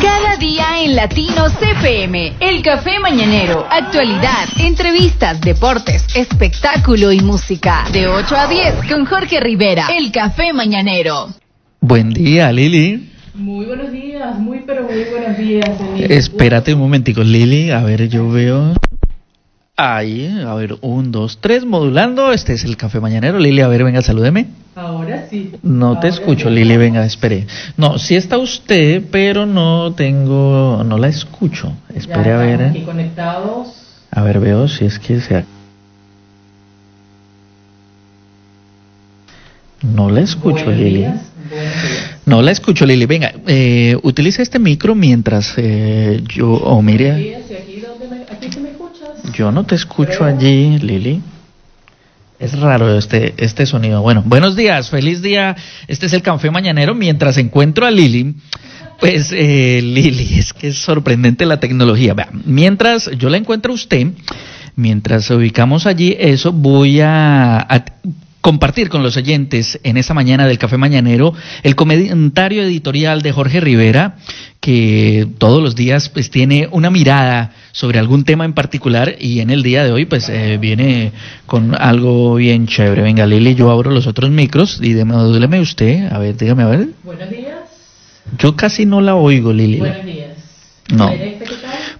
Cada día en Latino CPM, el café mañanero, actualidad, entrevistas, deportes, espectáculo y música. De 8 a 10 con Jorge Rivera, el café mañanero. Buen día, Lili. Muy buenos días, muy pero muy buenos días. Espérate un momentico, Lili, a ver, yo veo... Ahí, a ver, un, dos, tres, modulando. Este es el café mañanero. Lili, a ver, venga, salúdeme. Ahora sí. No te escucho, Lili, venga, espere. No, sí está usted, pero no tengo, no la escucho. Espere a ver. Aquí conectados. A ver, veo si es que sea. No la escucho, Buenos Lili. días. No la escucho, Lili. Venga, eh, utiliza este micro mientras eh, yo, o mire, Días, ¿y aquí, dónde me, aquí sí me escuchas? Yo no te escucho allí, Lili. Es raro este, este sonido. Bueno, buenos días, feliz día. Este es el café mañanero. Mientras encuentro a Lili, pues eh, Lili, es que es sorprendente la tecnología. Vea, mientras yo la encuentro a usted, mientras ubicamos allí eso, voy a compartir con los oyentes en esta mañana del Café Mañanero el comentario editorial de Jorge Rivera, que todos los días pues tiene una mirada sobre algún tema en particular y en el día de hoy pues eh, viene con algo bien chévere. Venga Lili, yo abro los otros micros y déjeme usted, a ver, dígame a ver. Buenos días. Yo casi no la oigo, Lili. Buenos días. No.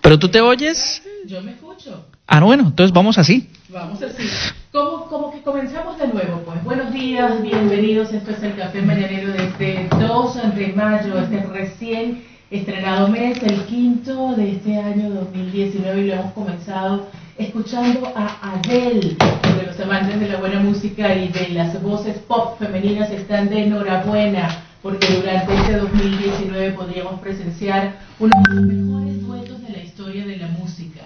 Pero tú te oyes. Yo me escucho. Ah, bueno, entonces vamos así. Vamos así. Como, como que comenzamos de nuevo, pues. Buenos días, bienvenidos. Esto es el Café Mañanero de este 2 de mayo, este recién estrenado mes, el quinto de este año 2019, y lo hemos comenzado escuchando a Adele, donde los amantes de la buena música y de las voces pop femeninas están de enhorabuena, porque durante este 2019 podríamos presenciar uno de los mejores duetos de la historia de la música.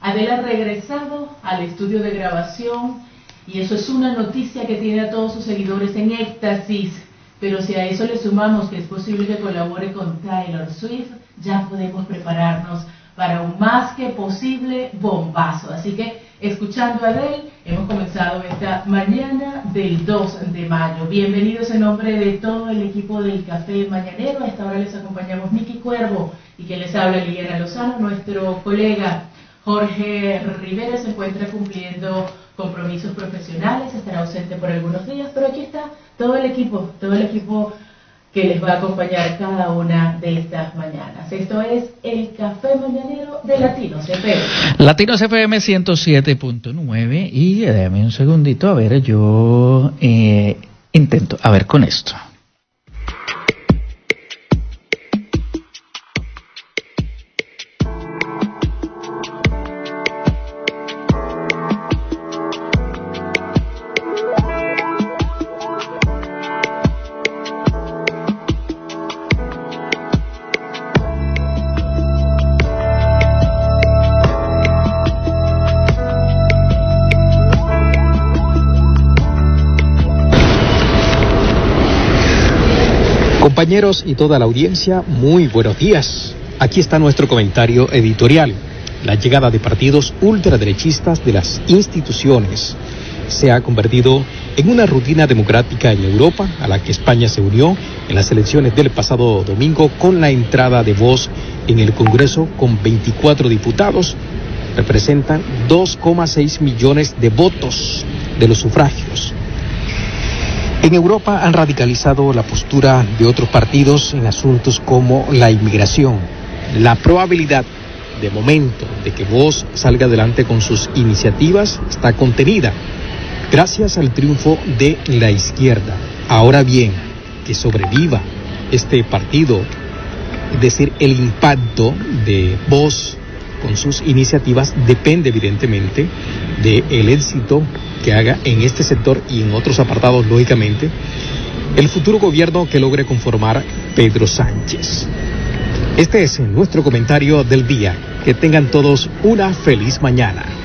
Adele ha regresado al estudio de grabación y eso es una noticia que tiene a todos sus seguidores en éxtasis. Pero si a eso le sumamos que es posible que colabore con Taylor Swift, ya podemos prepararnos para un más que posible bombazo. Así que, escuchando a hemos comenzado esta mañana del 2 de mayo. Bienvenidos en nombre de todo el equipo del Café Mañanero. A esta les acompañamos Miki Cuervo y que les habla Liliana Lozano, nuestro colega. Jorge Rivera se encuentra cumpliendo compromisos profesionales, estará ausente por algunos días, pero aquí está todo el equipo, todo el equipo que les va a acompañar cada una de estas mañanas. Esto es el Café Mañanero de Latino CP. Latinos FM 107.9 y dame un segundito, a ver, yo eh, intento, a ver con esto. Compañeros y toda la audiencia, muy buenos días. Aquí está nuestro comentario editorial. La llegada de partidos ultraderechistas de las instituciones se ha convertido en una rutina democrática en Europa a la que España se unió en las elecciones del pasado domingo con la entrada de voz en el Congreso con 24 diputados. Representan 2,6 millones de votos de los sufragios. En Europa han radicalizado la postura de otros partidos en asuntos como la inmigración. La probabilidad de momento de que Vox salga adelante con sus iniciativas está contenida gracias al triunfo de la izquierda. Ahora bien, que sobreviva este partido, es decir, el impacto de Vox con sus iniciativas depende evidentemente del éxito que haga en este sector y en otros apartados, lógicamente, el futuro gobierno que logre conformar Pedro Sánchez. Este es nuestro comentario del día. Que tengan todos una feliz mañana.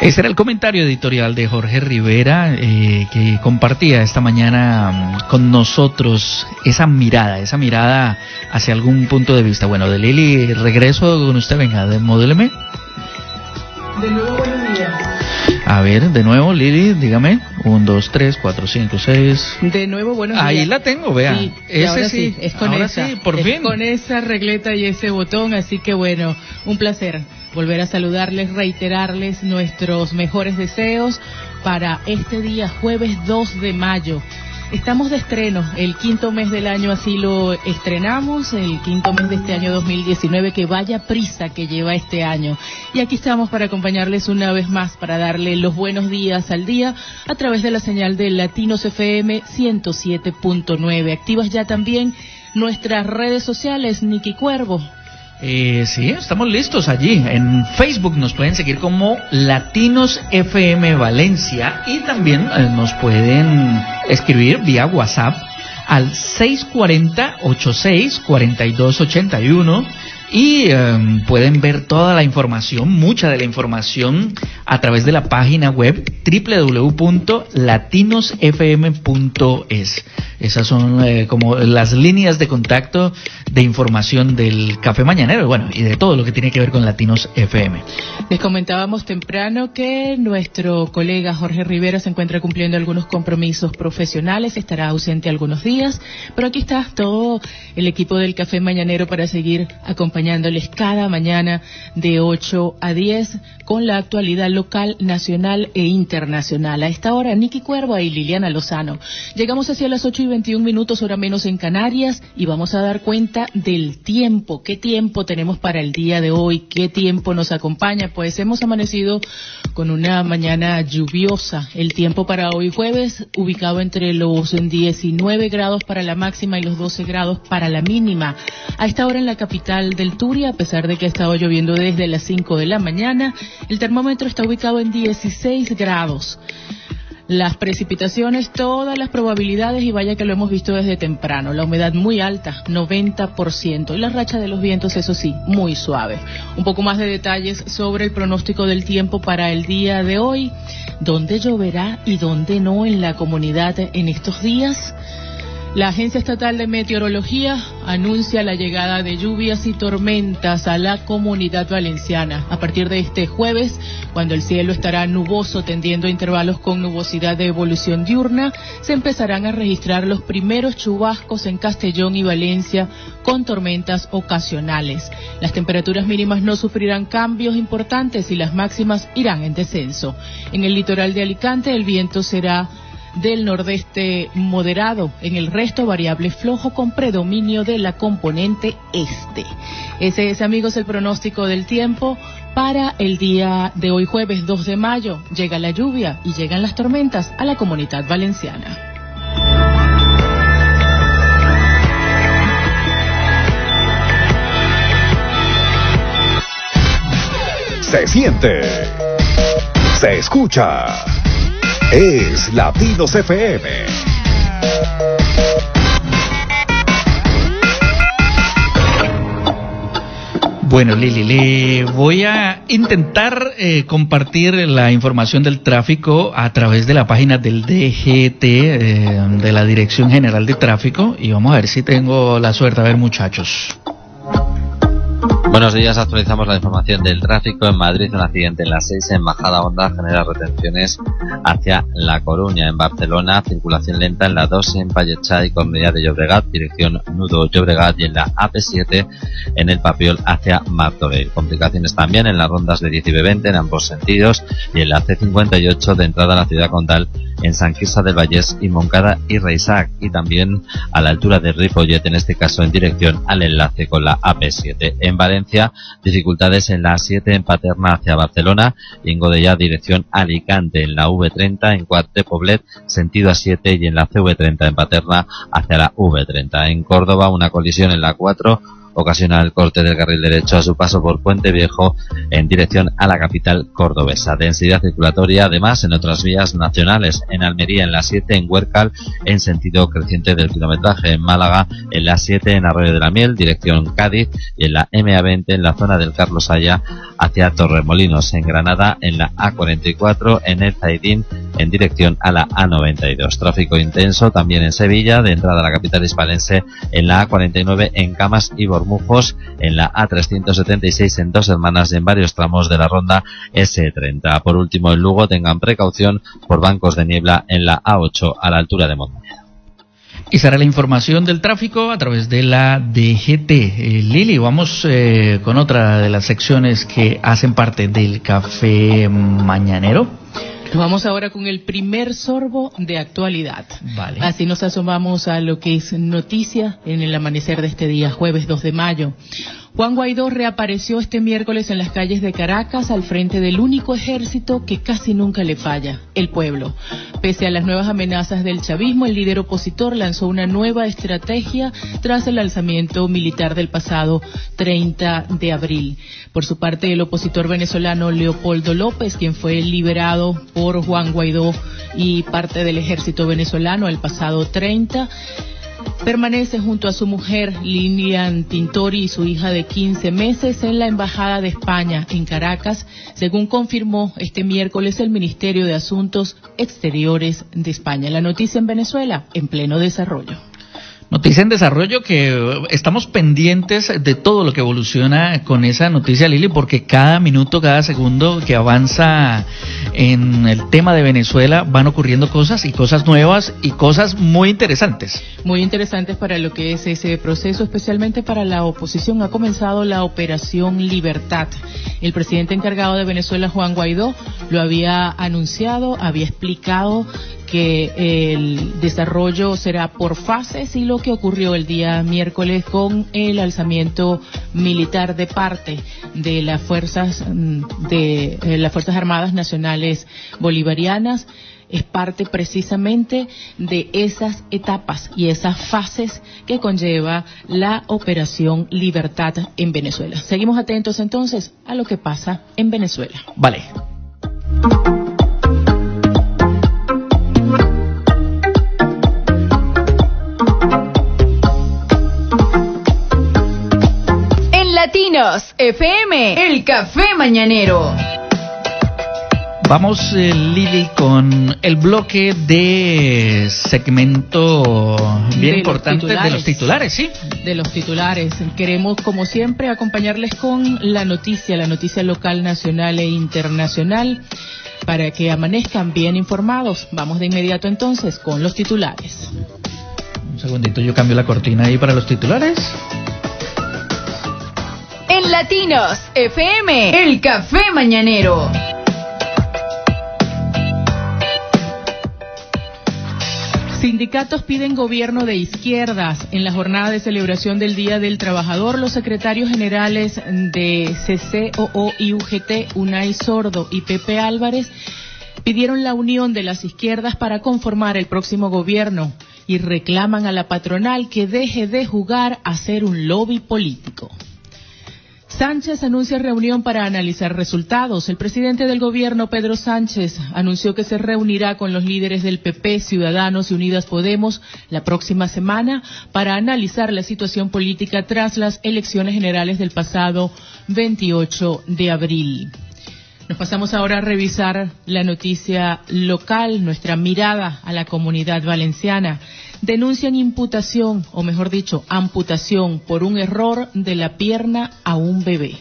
Ese era el comentario editorial de Jorge Rivera eh, que compartía esta mañana mm, con nosotros esa mirada, esa mirada hacia algún punto de vista. Bueno, de Lili, regreso con usted, venga, modéleme. De nuevo, buenos días. A ver, de nuevo, Lili, dígame. Un, dos, tres, cuatro, cinco, seis. De nuevo, buenos días. Ahí la tengo, vea. Sí, Ese sí, es con ahora esa. sí, por es fin. con esa regleta y ese botón, así que bueno, un placer volver a saludarles, reiterarles nuestros mejores deseos para este día, jueves 2 de mayo. Estamos de estreno, el quinto mes del año así lo estrenamos, el quinto mes de este año 2019, que vaya prisa que lleva este año. Y aquí estamos para acompañarles una vez más, para darle los buenos días al día a través de la señal de Latinos FM 107.9. Activas ya también nuestras redes sociales, Nicky Cuervo. Eh, sí, estamos listos allí. En Facebook nos pueden seguir como Latinos FM Valencia y también eh, nos pueden escribir vía WhatsApp al 640-86-4281 y eh, pueden ver toda la información, mucha de la información a través de la página web www.latinosfm.es. Esas son eh, como las líneas de contacto de información del Café Mañanero, bueno, y de todo lo que tiene que ver con Latinos FM. Les comentábamos temprano que nuestro colega Jorge Rivera se encuentra cumpliendo algunos compromisos profesionales, estará ausente algunos días, pero aquí está todo el equipo del Café Mañanero para seguir acompañándoles cada mañana de 8 a 10 con la actualidad local, nacional e internacional. A esta hora, Nicky Cuerva y Liliana Lozano. Llegamos hacia las 8 y 21 minutos, hora menos en Canarias, y vamos a dar cuenta del tiempo. ¿Qué tiempo tenemos para el día de hoy? ¿Qué tiempo nos acompaña? Pues hemos amanecido con una mañana lluviosa. El tiempo para hoy jueves, ubicado entre los 19 grados para la máxima y los 12 grados para la mínima. A esta hora en la capital del Turia, a pesar de que ha estado lloviendo desde las 5 de la mañana, el termómetro está ubicado en 16 grados. Las precipitaciones, todas las probabilidades, y vaya que lo hemos visto desde temprano. La humedad muy alta, 90%. Y la racha de los vientos, eso sí, muy suave. Un poco más de detalles sobre el pronóstico del tiempo para el día de hoy. ¿Dónde lloverá y dónde no en la comunidad en estos días? La Agencia Estatal de Meteorología anuncia la llegada de lluvias y tormentas a la comunidad valenciana a partir de este jueves, cuando el cielo estará nuboso tendiendo a intervalos con nubosidad de evolución diurna, se empezarán a registrar los primeros chubascos en Castellón y Valencia con tormentas ocasionales. Las temperaturas mínimas no sufrirán cambios importantes y las máximas irán en descenso. En el litoral de Alicante el viento será del nordeste moderado, en el resto variable flojo con predominio de la componente este. Ese es, amigos, el pronóstico del tiempo para el día de hoy jueves 2 de mayo. Llega la lluvia y llegan las tormentas a la comunidad valenciana. Se siente. Se escucha. Es Latinos FM. Bueno, Lili, le voy a intentar eh, compartir la información del tráfico a través de la página del DGT, eh, de la Dirección General de Tráfico, y vamos a ver si tengo la suerte. A ver, muchachos. Buenos días, actualizamos la información del tráfico. En Madrid, un accidente en la 6 en Bajada Honda genera retenciones hacia La Coruña. En Barcelona, circulación lenta en la 2 en Pallecha y Cornellà de Llobregat, dirección Nudo Llobregat y en la AP7 en el Papiol hacia Martorell. Complicaciones también en las rondas de 10 y 20 en ambos sentidos y en la C58 de entrada a la ciudad condal en San Quirze del Vallés y Moncada y Reisac y también a la altura de Ripollet, en este caso en dirección al enlace con la AP7. En Valencia, dificultades en la A7 en Paterna hacia Barcelona y en Godellà dirección Alicante, en la V30 en Cuart de Poblet sentido A7 y en la CV30 en Paterna hacia la V30. En Córdoba, una colisión en la 4 ocasiona el corte del carril derecho a su paso por Puente Viejo en dirección a la capital cordobesa. Densidad circulatoria además en otras vías nacionales, en Almería en la 7, en Huércal en sentido creciente del kilometraje, en Málaga en la 7, en Arroyo de la Miel, dirección Cádiz y en la MA20 en la zona del Carlos Haya hacia Torremolinos, en Granada en la A44, en el Zaidín en dirección a la A92. Tráfico intenso también en Sevilla, de entrada a la capital hispalense en la A49 en Camas y Bormujos, en la A376 en Dos Hermanas y en varios tramos de la ronda S30. Por último, en Lugo tengan precaución por bancos de niebla en la A8 a la altura de Montaña. Y será la información del tráfico a través de la DGT. Eh, Lili, vamos eh, con otra de las secciones que hacen parte del café mañanero. Vamos ahora con el primer sorbo de actualidad. Vale. Así nos asomamos a lo que es noticia en el amanecer de este día, jueves 2 de mayo. Juan Guaidó reapareció este miércoles en las calles de Caracas al frente del único ejército que casi nunca le falla, el pueblo. Pese a las nuevas amenazas del chavismo, el líder opositor lanzó una nueva estrategia tras el alzamiento militar del pasado 30 de abril. Por su parte, el opositor venezolano Leopoldo López, quien fue liberado por Juan Guaidó y parte del ejército venezolano el pasado 30, Permanece junto a su mujer Lilian Tintori y su hija de 15 meses en la Embajada de España en Caracas, según confirmó este miércoles el Ministerio de Asuntos Exteriores de España. La noticia en Venezuela, en pleno desarrollo. Noticia en desarrollo que estamos pendientes de todo lo que evoluciona con esa noticia, Lili, porque cada minuto, cada segundo que avanza en el tema de Venezuela van ocurriendo cosas y cosas nuevas y cosas muy interesantes. Muy interesantes para lo que es ese proceso, especialmente para la oposición. Ha comenzado la Operación Libertad. El presidente encargado de Venezuela, Juan Guaidó, lo había anunciado, había explicado que el desarrollo será por fases y lo que ocurrió el día miércoles con el alzamiento militar de parte de las fuerzas mm, de eh, las fuerzas armadas nacionales bolivarianas es parte precisamente de esas etapas y esas fases que conlleva la operación Libertad en Venezuela. Seguimos atentos entonces a lo que pasa en Venezuela. Vale. Latinos FM, el café mañanero. Vamos, eh, Lili, con el bloque de segmento bien importante de los titulares, ¿sí? De los titulares. Queremos, como siempre, acompañarles con la noticia, la noticia local, nacional e internacional, para que amanezcan bien informados. Vamos de inmediato entonces con los titulares. Un segundito, yo cambio la cortina ahí para los titulares. Latinos FM, el café mañanero. Sindicatos piden gobierno de izquierdas. En la jornada de celebración del Día del Trabajador, los secretarios generales de CCOO y UGT, Unai Sordo y Pepe Álvarez, pidieron la unión de las izquierdas para conformar el próximo gobierno y reclaman a la patronal que deje de jugar a ser un lobby político. Sánchez anuncia reunión para analizar resultados. El presidente del gobierno, Pedro Sánchez, anunció que se reunirá con los líderes del PP, Ciudadanos y Unidas Podemos la próxima semana para analizar la situación política tras las elecciones generales del pasado 28 de abril. Nos pasamos ahora a revisar la noticia local, nuestra mirada a la comunidad valenciana denuncian imputación, o mejor dicho, amputación por un error de la pierna a un bebé.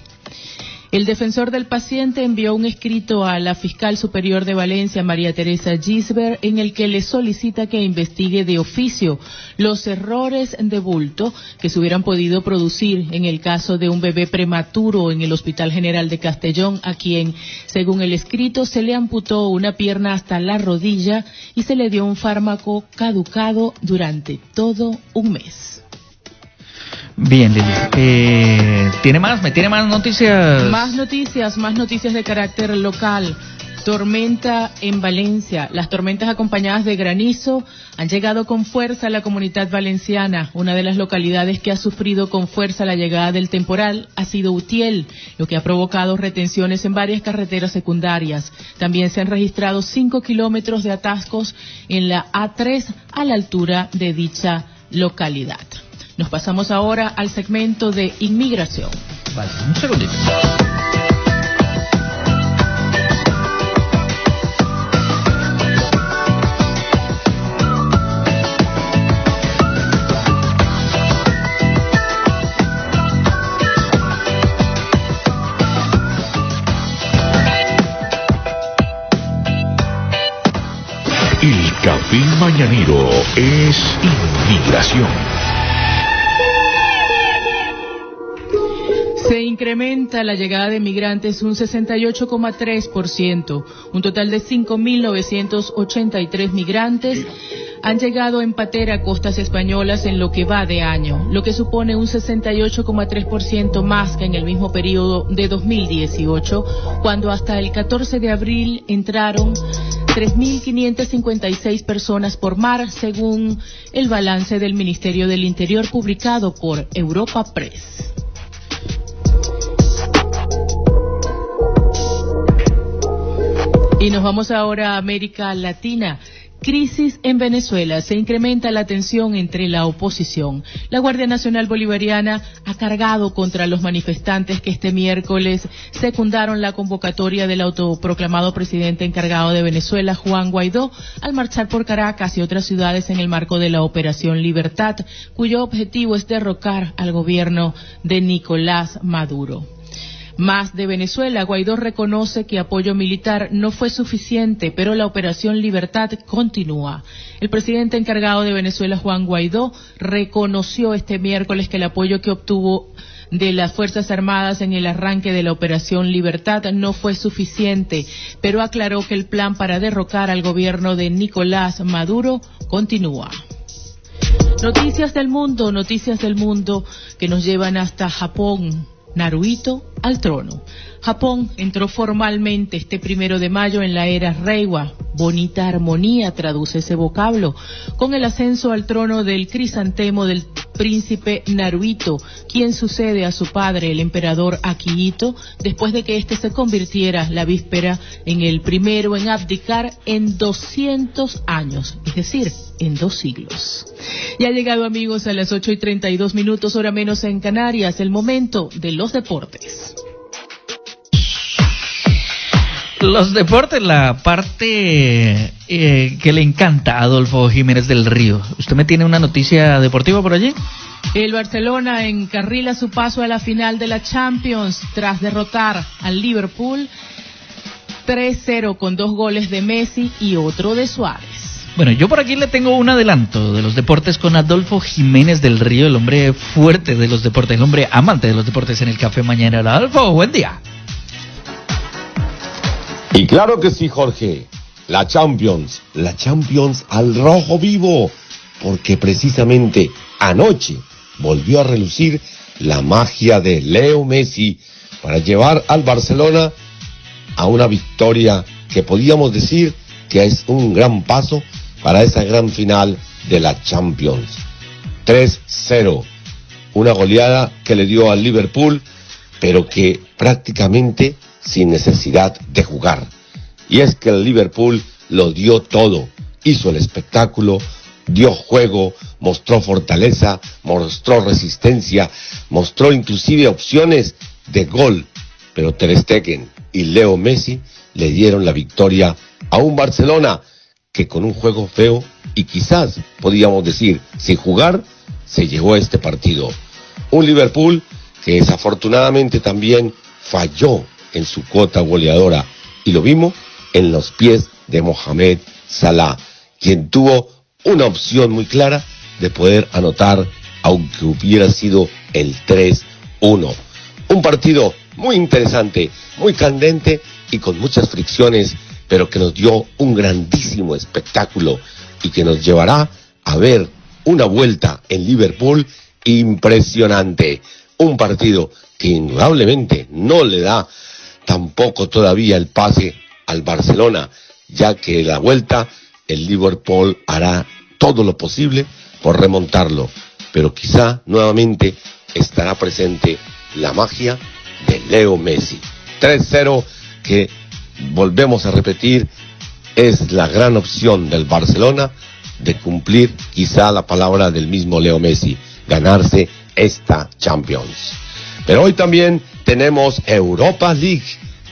El defensor del paciente envió un escrito a la fiscal superior de Valencia, María Teresa Gisbert, en el que le solicita que investigue de oficio los errores de bulto que se hubieran podido producir en el caso de un bebé prematuro en el Hospital General de Castellón, a quien, según el escrito, se le amputó una pierna hasta la rodilla y se le dio un fármaco caducado durante todo un mes. Bien, Lili. Eh, ¿Tiene más? ¿Me tiene más noticias? Más noticias, más noticias de carácter local. Tormenta en Valencia. Las tormentas acompañadas de granizo han llegado con fuerza a la comunidad valenciana. Una de las localidades que ha sufrido con fuerza la llegada del temporal ha sido Utiel, lo que ha provocado retenciones en varias carreteras secundarias. También se han registrado cinco kilómetros de atascos en la A3 a la altura de dicha localidad. Nos pasamos ahora al segmento de inmigración. Un segundito. El café mañanero es inmigración. Incrementa la llegada de migrantes un 68,3%. Un total de 5.983 migrantes han llegado en patera a costas españolas en lo que va de año, lo que supone un 68,3% más que en el mismo periodo de 2018, cuando hasta el 14 de abril entraron 3.556 personas por mar, según el balance del Ministerio del Interior publicado por Europa Press. Y nos vamos ahora a América Latina. Crisis en Venezuela. Se incrementa la tensión entre la oposición. La Guardia Nacional Bolivariana ha cargado contra los manifestantes que este miércoles secundaron la convocatoria del autoproclamado presidente encargado de Venezuela, Juan Guaidó, al marchar por Caracas y otras ciudades en el marco de la Operación Libertad, cuyo objetivo es derrocar al gobierno de Nicolás Maduro. Más de Venezuela, Guaidó reconoce que apoyo militar no fue suficiente, pero la operación Libertad continúa. El presidente encargado de Venezuela, Juan Guaidó, reconoció este miércoles que el apoyo que obtuvo de las Fuerzas Armadas en el arranque de la Operación Libertad no fue suficiente, pero aclaró que el plan para derrocar al gobierno de Nicolás Maduro continúa. Noticias del mundo, noticias del mundo que nos llevan hasta Japón. Naruhito al trono. Japón entró formalmente este primero de mayo en la era Reiwa. Bonita armonía traduce ese vocablo. Con el ascenso al trono del crisantemo del príncipe Naruhito, quien sucede a su padre, el emperador Akihito, después de que éste se convirtiera la víspera en el primero en abdicar en 200 años, es decir, en dos siglos. Ya ha llegado amigos a las 8 y 32 minutos, hora menos en Canarias, el momento de los deportes. Los deportes, la parte eh, que le encanta a Adolfo Jiménez del Río. ¿Usted me tiene una noticia deportiva por allí? El Barcelona encarrila su paso a la final de la Champions tras derrotar al Liverpool 3-0 con dos goles de Messi y otro de Suárez. Bueno, yo por aquí le tengo un adelanto de los deportes con Adolfo Jiménez del Río, el hombre fuerte de los deportes, el hombre amante de los deportes en el café mañana. Adolfo, buen día. Y claro que sí, Jorge. La Champions, la Champions al rojo vivo, porque precisamente anoche volvió a relucir la magia de Leo Messi para llevar al Barcelona a una victoria que podíamos decir que es un gran paso para esa gran final de la Champions. 3-0, una goleada que le dio al Liverpool, pero que prácticamente sin necesidad de jugar. Y es que el Liverpool lo dio todo, hizo el espectáculo, dio juego, mostró fortaleza, mostró resistencia, mostró inclusive opciones de gol, pero Ter y Leo Messi le dieron la victoria a un Barcelona que con un juego feo y quizás podríamos decir sin jugar se llegó a este partido. Un Liverpool que desafortunadamente también falló en su cuota goleadora y lo vimos en los pies de Mohamed Salah, quien tuvo una opción muy clara de poder anotar aunque hubiera sido el 3-1. Un partido muy interesante, muy candente y con muchas fricciones, pero que nos dio un grandísimo espectáculo y que nos llevará a ver una vuelta en Liverpool impresionante. Un partido que indudablemente no le da tampoco todavía el pase al Barcelona, ya que la vuelta el Liverpool hará todo lo posible por remontarlo, pero quizá nuevamente estará presente la magia de Leo Messi. 3-0 que volvemos a repetir es la gran opción del Barcelona de cumplir quizá la palabra del mismo Leo Messi, ganarse esta Champions. Pero hoy también tenemos Europa League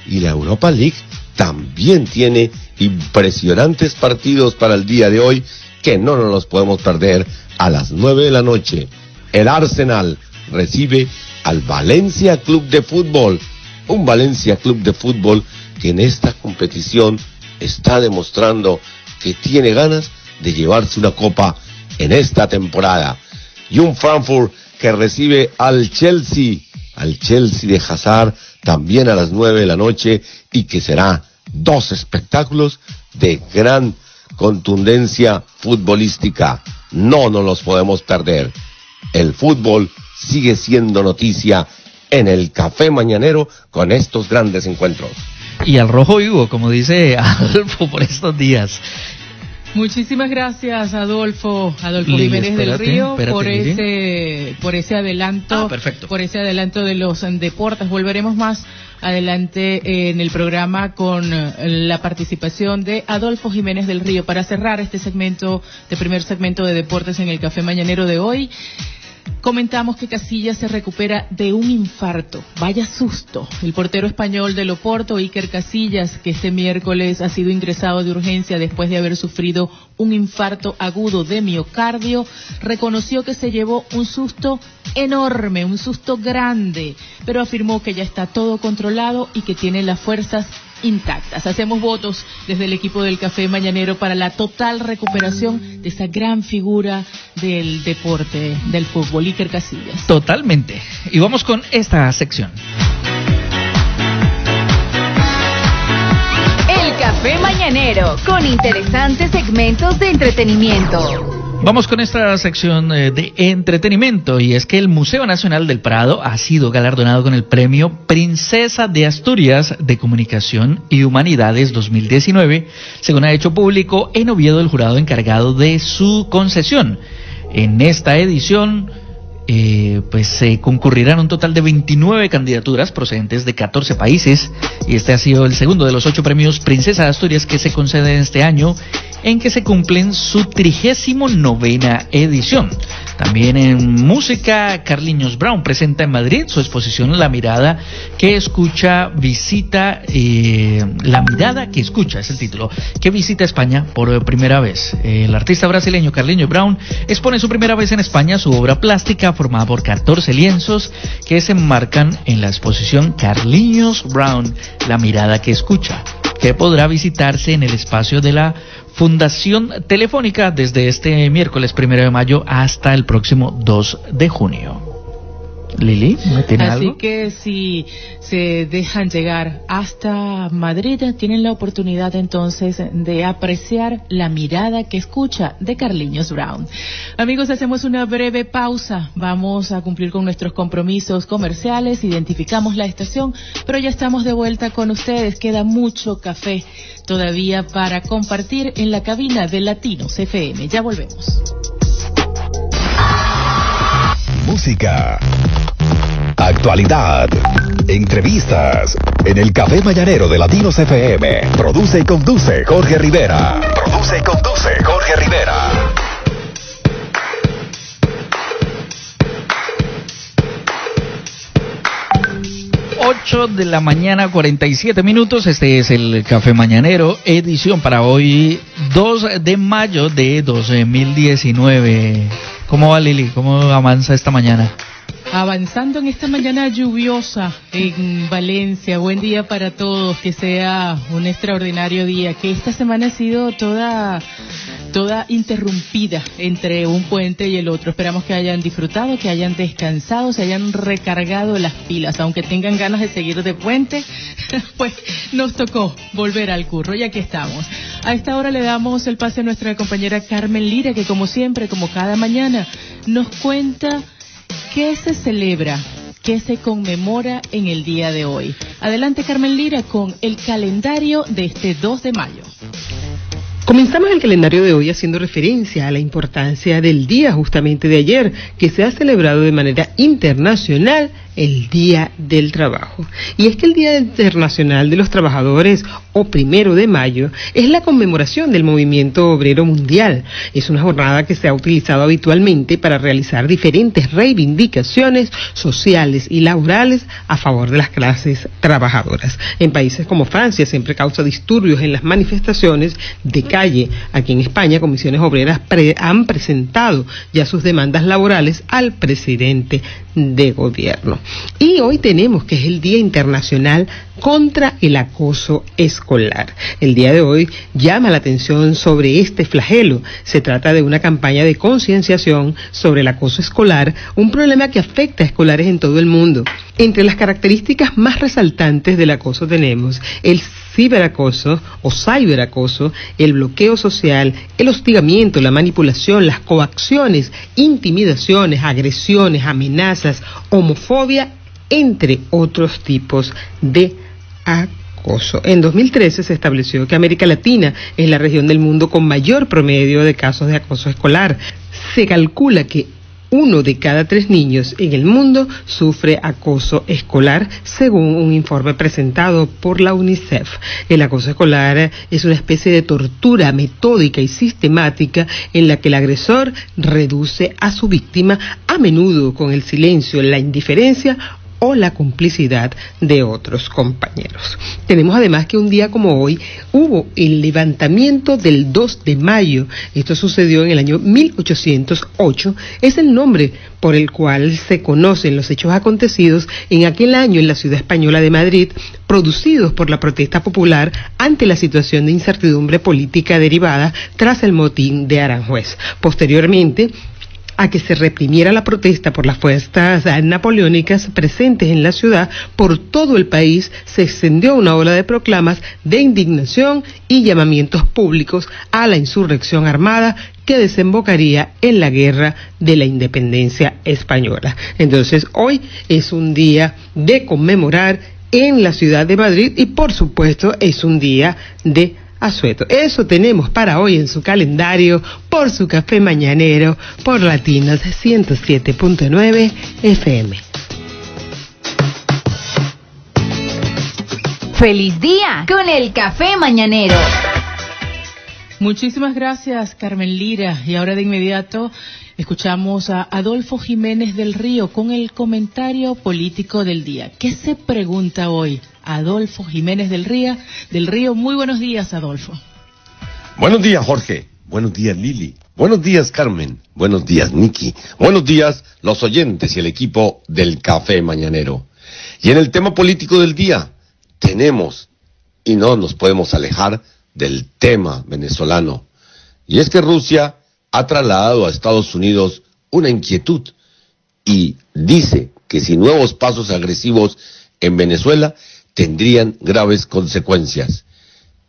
y la Europa League también tiene impresionantes partidos para el día de hoy que no nos los podemos perder a las nueve de la noche. El Arsenal recibe al Valencia Club de Fútbol, un Valencia Club de Fútbol que en esta competición está demostrando que tiene ganas de llevarse una copa en esta temporada. Y un Frankfurt que recibe al Chelsea, al Chelsea de Hazard, también a las nueve de la noche y que será dos espectáculos de gran contundencia futbolística. No nos los podemos perder. El fútbol sigue siendo noticia en el café mañanero con estos grandes encuentros. Y al rojo vivo, como dice Adolfo por estos días. Muchísimas gracias, Adolfo, Adolfo Jiménez del Río, por ese, por ese adelanto, ah, por ese adelanto de los deportes. Volveremos más adelante en el programa con la participación de Adolfo Jiménez del Río para cerrar este segmento, este primer segmento de deportes en el Café Mañanero de hoy. Comentamos que Casillas se recupera de un infarto. Vaya susto. El portero español de Loporto, Iker Casillas, que este miércoles ha sido ingresado de urgencia después de haber sufrido un infarto agudo de miocardio, reconoció que se llevó un susto enorme, un susto grande, pero afirmó que ya está todo controlado y que tiene las fuerzas intactas. Hacemos votos desde el equipo del Café Mañanero para la total recuperación de esa gran figura del deporte, del fútbol, Iker Casillas. Totalmente. Y vamos con esta sección. El Café Mañanero, con interesantes segmentos de entretenimiento. Vamos con esta sección eh, de entretenimiento y es que el Museo Nacional del Prado ha sido galardonado con el premio Princesa de Asturias de Comunicación y Humanidades 2019, según ha hecho público en Oviedo el jurado encargado de su concesión. En esta edición eh, pues se concurrirán un total de 29 candidaturas procedentes de 14 países y este ha sido el segundo de los ocho premios Princesa de Asturias que se conceden este año en que se cumplen su trigésimo novena edición. También en música, Carliños Brown presenta en Madrid su exposición La mirada que escucha, visita, eh, La mirada que escucha es el título, que visita España por primera vez. El artista brasileño Carliños Brown expone su primera vez en España su obra plástica formada por 14 lienzos que se enmarcan en la exposición Carliños Brown, La mirada que escucha que podrá visitarse en el espacio de la Fundación Telefónica desde este miércoles primero de mayo hasta el próximo 2 de junio. Lili, ¿me Así que si se dejan llegar hasta Madrid, tienen la oportunidad entonces de apreciar la mirada que escucha de Carliños Brown. Amigos, hacemos una breve pausa. Vamos a cumplir con nuestros compromisos comerciales, identificamos la estación, pero ya estamos de vuelta con ustedes. Queda mucho café todavía para compartir en la cabina de Latinos FM. Ya volvemos. Música Actualidad. Entrevistas. En el Café Mañanero de Latinos FM. Produce y conduce Jorge Rivera. Produce y conduce Jorge Rivera. 8 de la mañana, 47 minutos. Este es el Café Mañanero, edición para hoy, 2 de mayo de 2019. ¿Cómo va Lili? ¿Cómo avanza esta mañana? Avanzando en esta mañana lluviosa en Valencia, buen día para todos, que sea un extraordinario día, que esta semana ha sido toda toda interrumpida entre un puente y el otro. Esperamos que hayan disfrutado, que hayan descansado, se hayan recargado las pilas, aunque tengan ganas de seguir de puente, pues nos tocó volver al curro y aquí estamos. A esta hora le damos el pase a nuestra compañera Carmen Lira, que como siempre, como cada mañana, nos cuenta ¿Qué se celebra? ¿Qué se conmemora en el día de hoy? Adelante Carmen Lira con el calendario de este 2 de mayo. Comenzamos el calendario de hoy haciendo referencia a la importancia del día justamente de ayer, que se ha celebrado de manera internacional el Día del Trabajo. Y es que el Día Internacional de los Trabajadores, o primero de mayo, es la conmemoración del movimiento obrero mundial. Es una jornada que se ha utilizado habitualmente para realizar diferentes reivindicaciones sociales y laborales a favor de las clases trabajadoras. En países como Francia siempre causa disturbios en las manifestaciones de calle. Aquí en España, comisiones obreras han presentado ya sus demandas laborales al presidente de gobierno. Y hoy tenemos que es el Día Internacional contra el Acoso Escolar. El día de hoy llama la atención sobre este flagelo. Se trata de una campaña de concienciación sobre el acoso escolar, un problema que afecta a escolares en todo el mundo. Entre las características más resaltantes del acoso tenemos el ciberacoso o ciberacoso, el bloqueo social, el hostigamiento, la manipulación, las coacciones, intimidaciones, agresiones, amenazas, homofobia, entre otros tipos de acoso. En 2013 se estableció que América Latina es la región del mundo con mayor promedio de casos de acoso escolar. Se calcula que uno de cada tres niños en el mundo sufre acoso escolar, según un informe presentado por la UNICEF. El acoso escolar es una especie de tortura metódica y sistemática en la que el agresor reduce a su víctima, a menudo con el silencio, la indiferencia o la complicidad de otros compañeros. Tenemos además que un día como hoy hubo el levantamiento del 2 de mayo. Esto sucedió en el año 1808. Es el nombre por el cual se conocen los hechos acontecidos en aquel año en la ciudad española de Madrid, producidos por la protesta popular ante la situación de incertidumbre política derivada tras el motín de Aranjuez. Posteriormente, a que se reprimiera la protesta por las fuerzas napoleónicas presentes en la ciudad, por todo el país se extendió una ola de proclamas de indignación y llamamientos públicos a la insurrección armada que desembocaría en la guerra de la independencia española. Entonces, hoy es un día de conmemorar en la ciudad de Madrid y, por supuesto, es un día de Asueto. Eso tenemos para hoy en su calendario por su café mañanero por Latinos 107.9 FM. Feliz día con el café mañanero. Muchísimas gracias, Carmen Lira. Y ahora de inmediato escuchamos a Adolfo Jiménez del Río con el comentario político del día. ¿Qué se pregunta hoy? Adolfo Jiménez del Río. Del Río, muy buenos días, Adolfo. Buenos días, Jorge. Buenos días, Lili. Buenos días, Carmen. Buenos días, Nicky. Buenos días, los oyentes y el equipo del Café Mañanero. Y en el tema político del día, tenemos, y no nos podemos alejar, del tema venezolano. Y es que Rusia ha trasladado a Estados Unidos una inquietud y dice que si nuevos pasos agresivos en Venezuela tendrían graves consecuencias.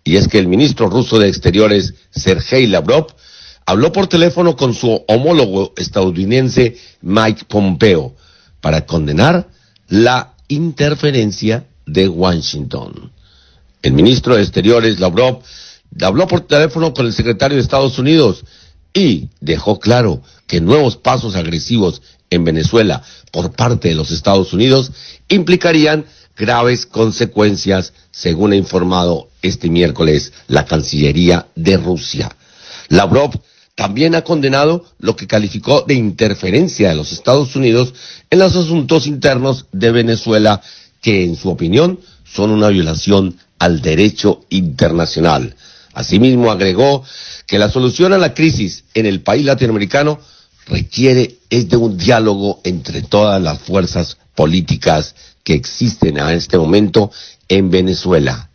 Y es que el ministro ruso de Exteriores, Sergei Lavrov, habló por teléfono con su homólogo estadounidense Mike Pompeo para condenar la interferencia de Washington. El ministro de Exteriores, Lavrov, habló por teléfono con el secretario de Estados Unidos y dejó claro que nuevos pasos agresivos en Venezuela por parte de los Estados Unidos implicarían graves consecuencias, según ha informado este miércoles la Cancillería de Rusia. Lavrov también ha condenado lo que calificó de interferencia de los Estados Unidos en los asuntos internos de Venezuela, que en su opinión son una violación al derecho internacional. Asimismo, agregó que la solución a la crisis en el país latinoamericano requiere es de un diálogo entre todas las fuerzas políticas que existen en este momento en Venezuela.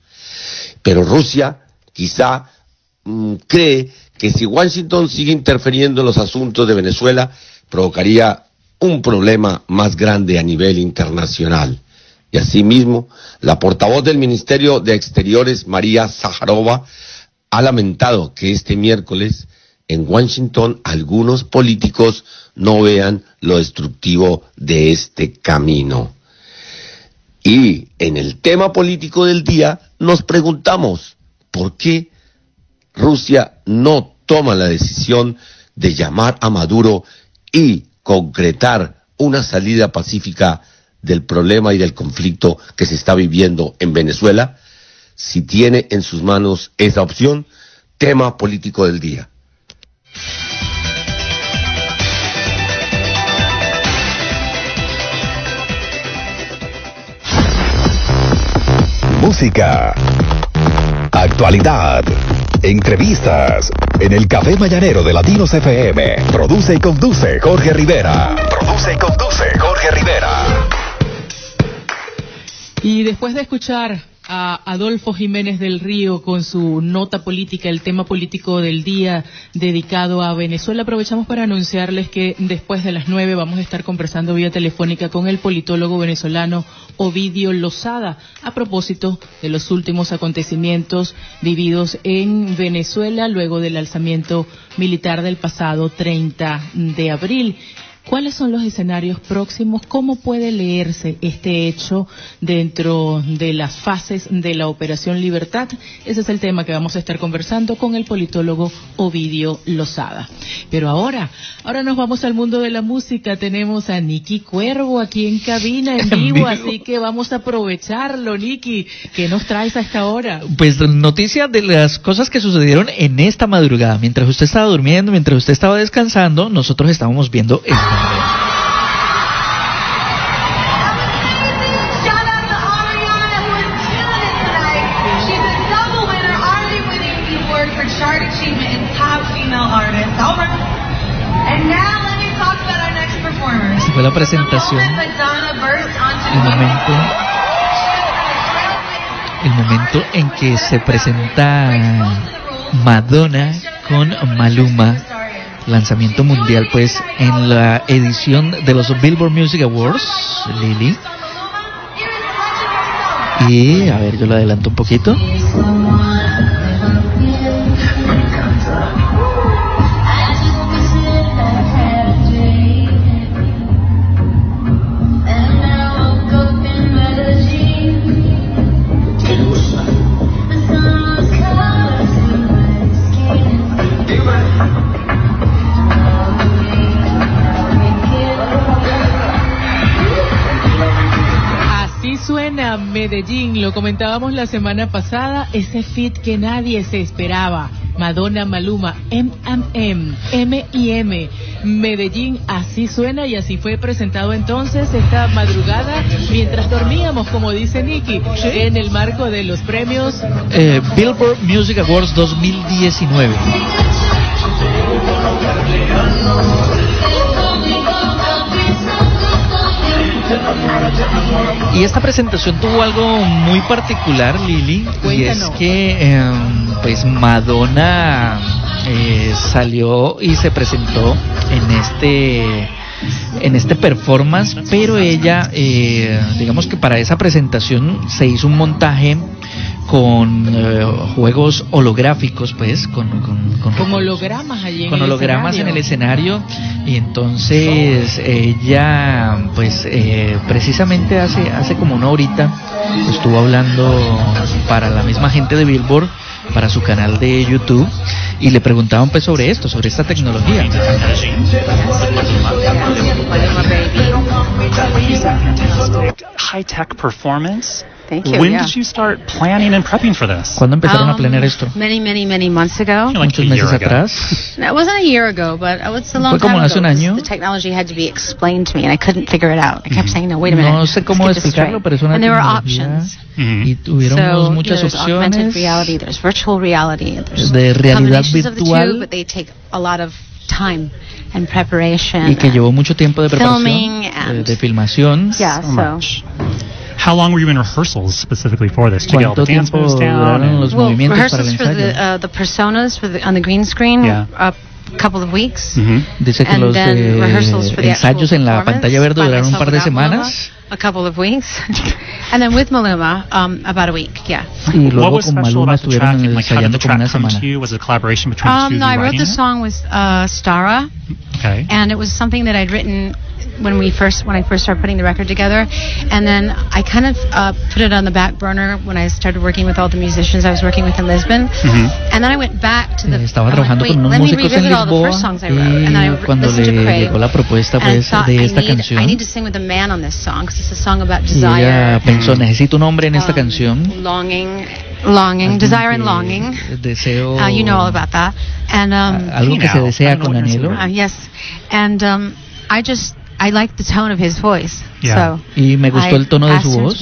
Pero Rusia quizá mm, cree que si Washington sigue interfiriendo en los asuntos de Venezuela, provocaría un problema más grande a nivel internacional. Y asimismo, la portavoz del Ministerio de Exteriores, María Zaharova, ha lamentado que este miércoles en Washington algunos políticos no vean lo destructivo de este camino. Y en el tema político del día nos preguntamos, ¿por qué Rusia no toma la decisión de llamar a Maduro y concretar una salida pacífica del problema y del conflicto que se está viviendo en Venezuela? Si tiene en sus manos esa opción, tema político del día. Música. Actualidad. Entrevistas. En el Café Mañanero de Latinos FM. Produce y conduce Jorge Rivera. Produce y conduce Jorge Rivera. Y después de escuchar a Adolfo Jiménez del Río con su nota política, el tema político del día dedicado a Venezuela. Aprovechamos para anunciarles que después de las nueve vamos a estar conversando vía telefónica con el politólogo venezolano Ovidio Lozada a propósito de los últimos acontecimientos vividos en Venezuela luego del alzamiento militar del pasado 30 de abril. ¿Cuáles son los escenarios próximos? ¿Cómo puede leerse este hecho dentro de las fases de la Operación Libertad? Ese es el tema que vamos a estar conversando con el politólogo Ovidio Lozada. Pero ahora, ahora nos vamos al mundo de la música. Tenemos a Nicky Cuervo aquí en cabina en vivo, así que vamos a aprovecharlo, Nicky. ¿Qué nos traes a esta hora? Pues noticia de las cosas que sucedieron en esta madrugada. Mientras usted estaba durmiendo, mientras usted estaba descansando, nosotros estábamos viendo esto. Esta fue la presentación, el momento, el momento en que se presenta Madonna con Maluma lanzamiento mundial pues en la edición de los Billboard Music Awards, Lili. Y a ver, yo lo adelanto un poquito. Medellín, lo comentábamos la semana pasada, ese fit que nadie se esperaba. Madonna Maluma, MMM, M y M. Medellín, así suena y así fue presentado entonces esta madrugada mientras dormíamos, como dice Nicky, en el marco de los premios eh, Billboard Music Awards 2019. Y esta presentación tuvo algo muy particular, Lili, y es que em, pues Madonna eh, salió y se presentó en este en este performance, pero ella, eh, digamos que para esa presentación se hizo un montaje con eh, juegos holográficos, pues, con, con, hologramas allí con hologramas en el escenario. y entonces ella, pues, eh, precisamente hace hace como una horita estuvo hablando para la misma gente de Billboard para su canal de YouTube y le preguntaban pues sobre esto, sobre esta tecnología. High tech performance Thank you. When yeah. did you start planning and prepping for this? ¿Cuándo empezaron um, a planear esto? Many, many, many months ago. Like Muchos meses atrás. no, it wasn't a year ago, but it was a long Fue como time hace un año. The technology had to be explained to me, and I couldn't figure it out. I kept saying, no, wait a minute. No sé cómo explicarlo, pero es una And there were options. Mm-hmm. Y tuvieron so, muchas you know, there's opciones. augmented reality, there's virtual reality, there's de realidad combinations of the two, but they take a lot of time and preparation. Y que llevó mucho tiempo de preparación, filming de, and, de filmación. yeah, so. How long were you in rehearsals specifically for this? To get all ¿Cuánto the dance moves down? los well, movimientos para el rehearsals for ensayo? the uh, the personas for the, on the green screen Yeah. a couple of weeks. Mhm. Dice que and los then de rehearsals for the ensayos actual en la performance pantalla verde duraron un par de semanas a couple of weeks, and then with Maluma, um, about a week. Yeah. Y luego con Maluma estuvieron ensayando como una semana. Was it a collaboration between um, the two no, I wrote the song with uh, Stara. Okay. And it was something that I'd written when we first when I first started putting the record together, and then I kind of uh, put it on the back burner when I started working with all the musicians I was working with in Lisbon, mm-hmm. and then I went back to the. Estaba trabajando like, con unos músicos en Lisboa y cuando le llegó la propuesta pues de esta canción. I need to sing with a man on this song because it's a song about desire. Y ella pensó necesito un hombre en esta um, canción. Longing, longing, desire and longing. Deseo. Uh, you know all about that, and um, algo que se desea con anhelo. Uh, yes, and um, I just I liked the tone of his voice. Yeah. So y me gustó el tono de su voz.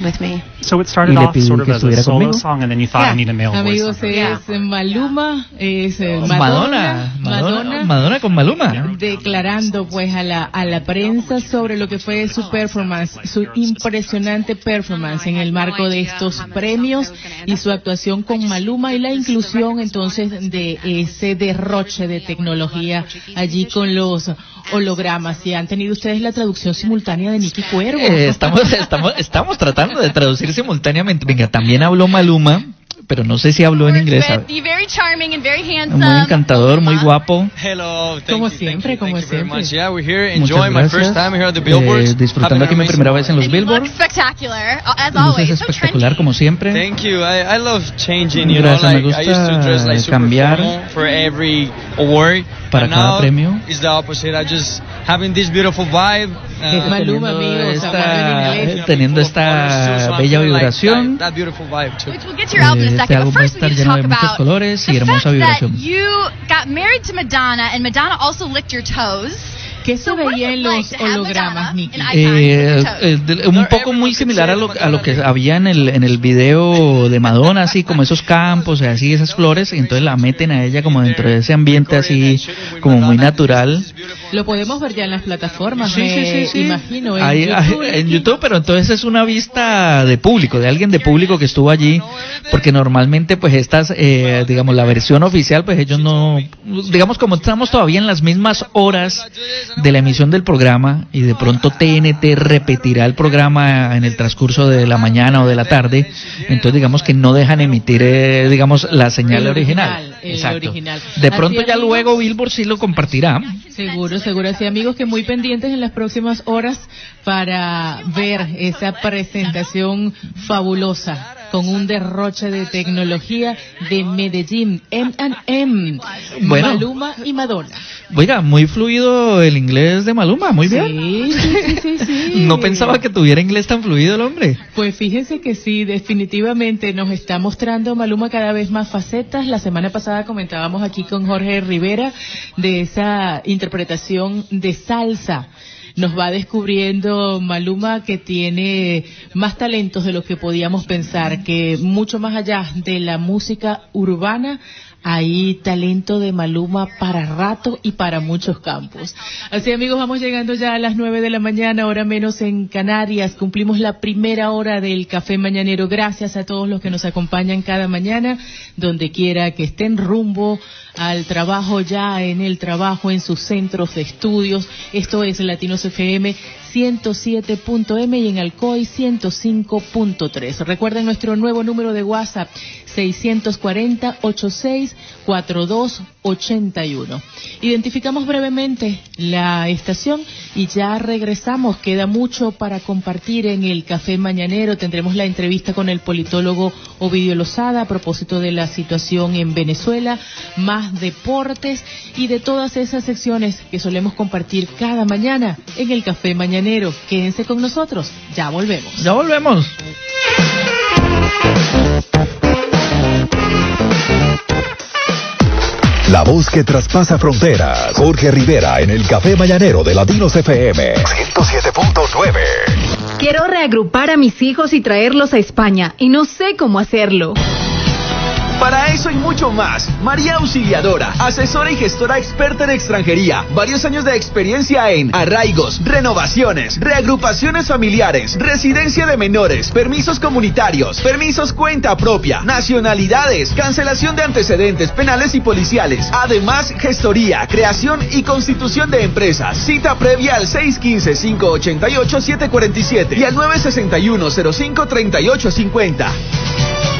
With me. So it started off sort of as a solo song, and then you thought yeah. I need a male Amigos, voice. es yeah. Maluma, es oh, Madonna, Madonna, Madonna, Madonna, con Maluma. Declarando pues a la, a la prensa sobre lo que fue su performance, su impresionante performance en el marco de estos premios y su actuación con Maluma y la inclusión entonces de ese derroche de tecnología allí con los hologramas. ¿Y han tenido ustedes la traducción simultánea de Nicky Cuervo? Eh, estamos, estamos, estamos tratando de traducir simultáneamente. Venga, también habló Maluma pero no sé si habló en inglés. Muy encantador, muy guapo. Hello, como siempre, como siempre. Muchas gracias. Eh, disfrutando aquí mi primera vez en los Billboard. Luces espectacular como siempre. Thank you. I, I love changing, you gracias, know, like, me gusta I used to dress like cambiar for every award. Para And cada now premio. It's the opposite. I just having this beautiful vibe. Uh, es Maluma, amigos, esta, inglés. Eh, teniendo esta bella vibración. That, that beautiful vibe too. Which we'll get to your album in eh, a Este second, álbum but va a first we estar need to lleno de talk muchos about colores y the hermosa fact vibración. that you got married to Madonna and Madonna also licked your toes. ¿Qué se veía en los hologramas, Nicky? Eh, eh, un poco muy similar a lo, a lo que había en el, en el video de Madonna, así como esos campos y así, esas flores, y entonces la meten a ella como dentro de ese ambiente así, como muy natural. Lo podemos ver ya en las plataformas, Sí, me sí, sí, sí. imagino. En Ahí- YouTube, en YouTube, pero entonces es una vista de público, de alguien de público que estuvo allí, porque normalmente pues estas, eh, digamos, la versión oficial, pues ellos no, digamos como estamos todavía en las mismas horas de la emisión del programa y de pronto TNT repetirá el programa en el transcurso de la mañana o de la tarde, entonces digamos que no dejan emitir, eh, digamos, la señal original. Original, el Exacto. original. De Así, pronto ya amigos. luego Billboard sí lo compartirá. Seguro, seguro. Así, amigos, que muy pendientes en las próximas horas para ver esa presentación fabulosa con un derroche de tecnología de Medellín, M&M, Bueno. Maluma y Madonna. Oiga, muy fluido el inglés de Maluma, muy bien. Sí, sí, sí, sí, sí. No pensaba que tuviera inglés tan fluido el hombre. Pues fíjense que sí, definitivamente nos está mostrando Maluma cada vez más facetas. La semana pasada comentábamos aquí con Jorge Rivera de esa interpretación de salsa. Nos va descubriendo Maluma que tiene más talentos de lo que podíamos pensar, que mucho más allá de la música urbana, hay talento de Maluma para rato y para muchos campos. Así amigos, vamos llegando ya a las nueve de la mañana, hora menos en Canarias. Cumplimos la primera hora del café mañanero. Gracias a todos los que nos acompañan cada mañana, donde quiera que estén rumbo al trabajo, ya en el trabajo, en sus centros de estudios. Esto es Latinos FM 107.m y en Alcoy 105.3. Recuerden nuestro nuevo número de WhatsApp 640-864281. Identificamos brevemente la estación y ya regresamos. Queda mucho para compartir en el Café Mañanero. Tendremos la entrevista con el politólogo Ovidio Lozada a propósito de la situación en Venezuela, más deportes y de todas esas secciones que solemos compartir cada mañana en el Café Mañanero. Quédense con nosotros. Ya volvemos. Ya volvemos. La voz que traspasa fronteras. Jorge Rivera en el Café Mañanero de Latinos FM 107.9. Quiero reagrupar a mis hijos y traerlos a España y no sé cómo hacerlo. Para eso y mucho más, María Auxiliadora, asesora y gestora experta en extranjería, varios años de experiencia en arraigos, renovaciones, reagrupaciones familiares, residencia de menores, permisos comunitarios, permisos cuenta propia, nacionalidades, cancelación de antecedentes penales y policiales, además gestoría, creación y constitución de empresas. Cita previa al 615-588-747 y al 961-05-3850.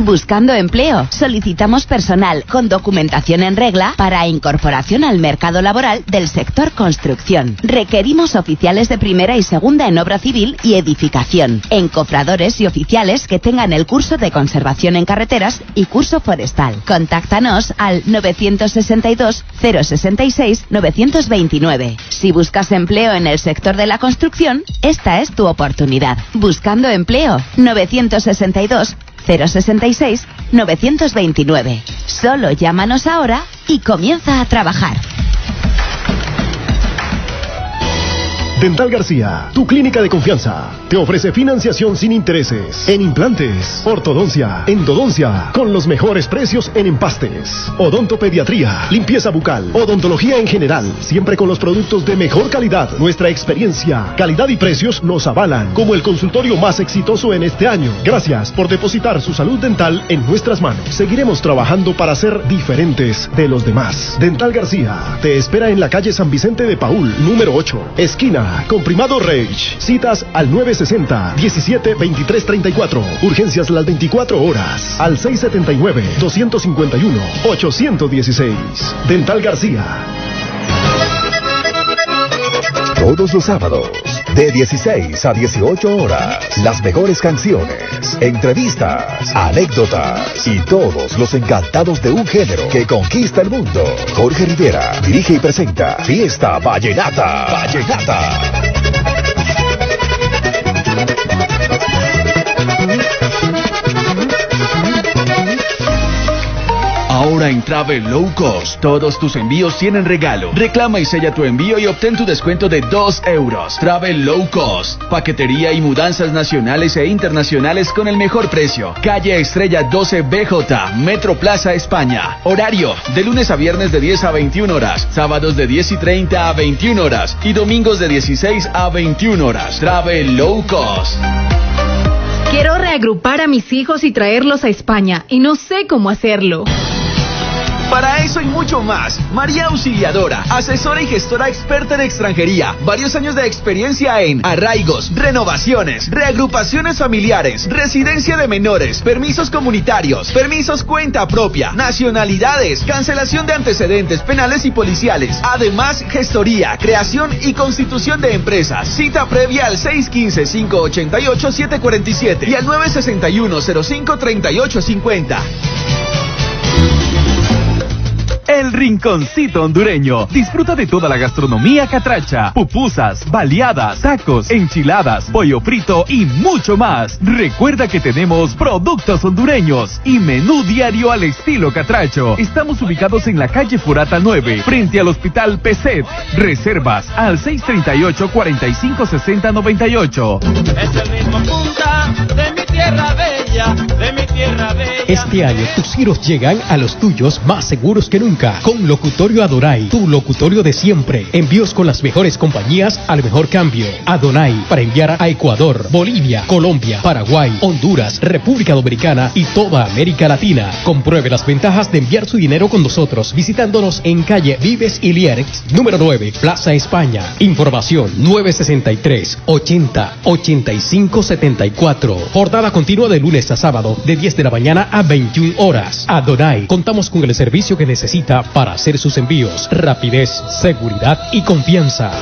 Buscando empleo. Solicitamos personal con documentación en regla para incorporación al mercado laboral del sector construcción. Requerimos oficiales de primera y segunda en obra civil y edificación, encofradores y oficiales que tengan el curso de conservación en carreteras y curso forestal. Contáctanos al 962 066 929. Si buscas empleo en el sector de la construcción, esta es tu oportunidad. Buscando empleo 962 066 929. Solo llámanos ahora y comienza a trabajar. Dental García, tu clínica de confianza, te ofrece financiación sin intereses en implantes, ortodoncia, endodoncia, con los mejores precios en empastes, odontopediatría, limpieza bucal, odontología en general, siempre con los productos de mejor calidad. Nuestra experiencia, calidad y precios nos avalan como el consultorio más exitoso en este año. Gracias por depositar su salud dental en nuestras manos. Seguiremos trabajando para ser diferentes de los demás. Dental García te espera en la calle San Vicente de Paul, número 8, esquina Comprimado Rage. Citas al 960 17 23 34. Urgencias las 24 horas. Al 679 251 816. Dental García. Todos los sábados, de 16 a 18 horas, las mejores canciones, entrevistas, anécdotas y todos los encantados de un género que conquista el mundo. Jorge Rivera dirige y presenta Fiesta Vallenata. Vallenata. Ahora en Travel Low Cost, todos tus envíos tienen regalo. Reclama y sella tu envío y obtén tu descuento de 2 euros. Travel Low Cost, paquetería y mudanzas nacionales e internacionales con el mejor precio. Calle Estrella 12 BJ, Metro Plaza, España. Horario, de lunes a viernes de 10 a 21 horas, sábados de 10 y 30 a 21 horas y domingos de 16 a 21 horas. Travel Low Cost. Quiero reagrupar a mis hijos y traerlos a España y no sé cómo hacerlo. Para eso y mucho más, María Auxiliadora, asesora y gestora experta en extranjería, varios años de experiencia en arraigos, renovaciones, reagrupaciones familiares, residencia de menores, permisos comunitarios, permisos cuenta propia, nacionalidades, cancelación de antecedentes penales y policiales, además gestoría, creación y constitución de empresas. Cita previa al 615-588-747 y al 961-05-3850. El Rinconcito Hondureño. Disfruta de toda la gastronomía catracha, pupusas, baleadas, tacos, enchiladas, pollo frito y mucho más. Recuerda que tenemos productos hondureños y menú diario al estilo catracho. Estamos ubicados en la calle Furata 9, frente al Hospital PESET. Reservas al 638 4560 98. Es el mismo punta de tierra bella, de mi tierra bella. Este año tus giros llegan a los tuyos más seguros que nunca. Con Locutorio Adonai, tu locutorio de siempre. Envíos con las mejores compañías al mejor cambio. Adonai, para enviar a Ecuador, Bolivia, Colombia, Paraguay, Honduras, República Dominicana y toda América Latina. Compruebe las ventajas de enviar su dinero con nosotros visitándonos en calle Vives y Lierx, número 9, Plaza España. Información 963 80 85 74. Jornada continua de lunes a sábado de 10 de la mañana a 21 horas. Adonai, contamos con el servicio que necesita para hacer sus envíos. Rapidez, seguridad y confianza.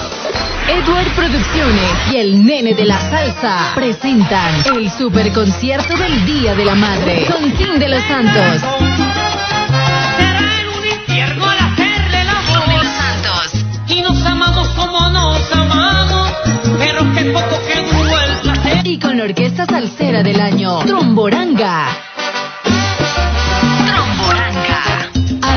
Edward Producciones y el nene de la salsa presentan el super concierto del Día de la Madre con King de los Santos. Y nos amamos como nos amamos, pero qué poco que el. Y con la orquesta salsera del año, Tromboranga.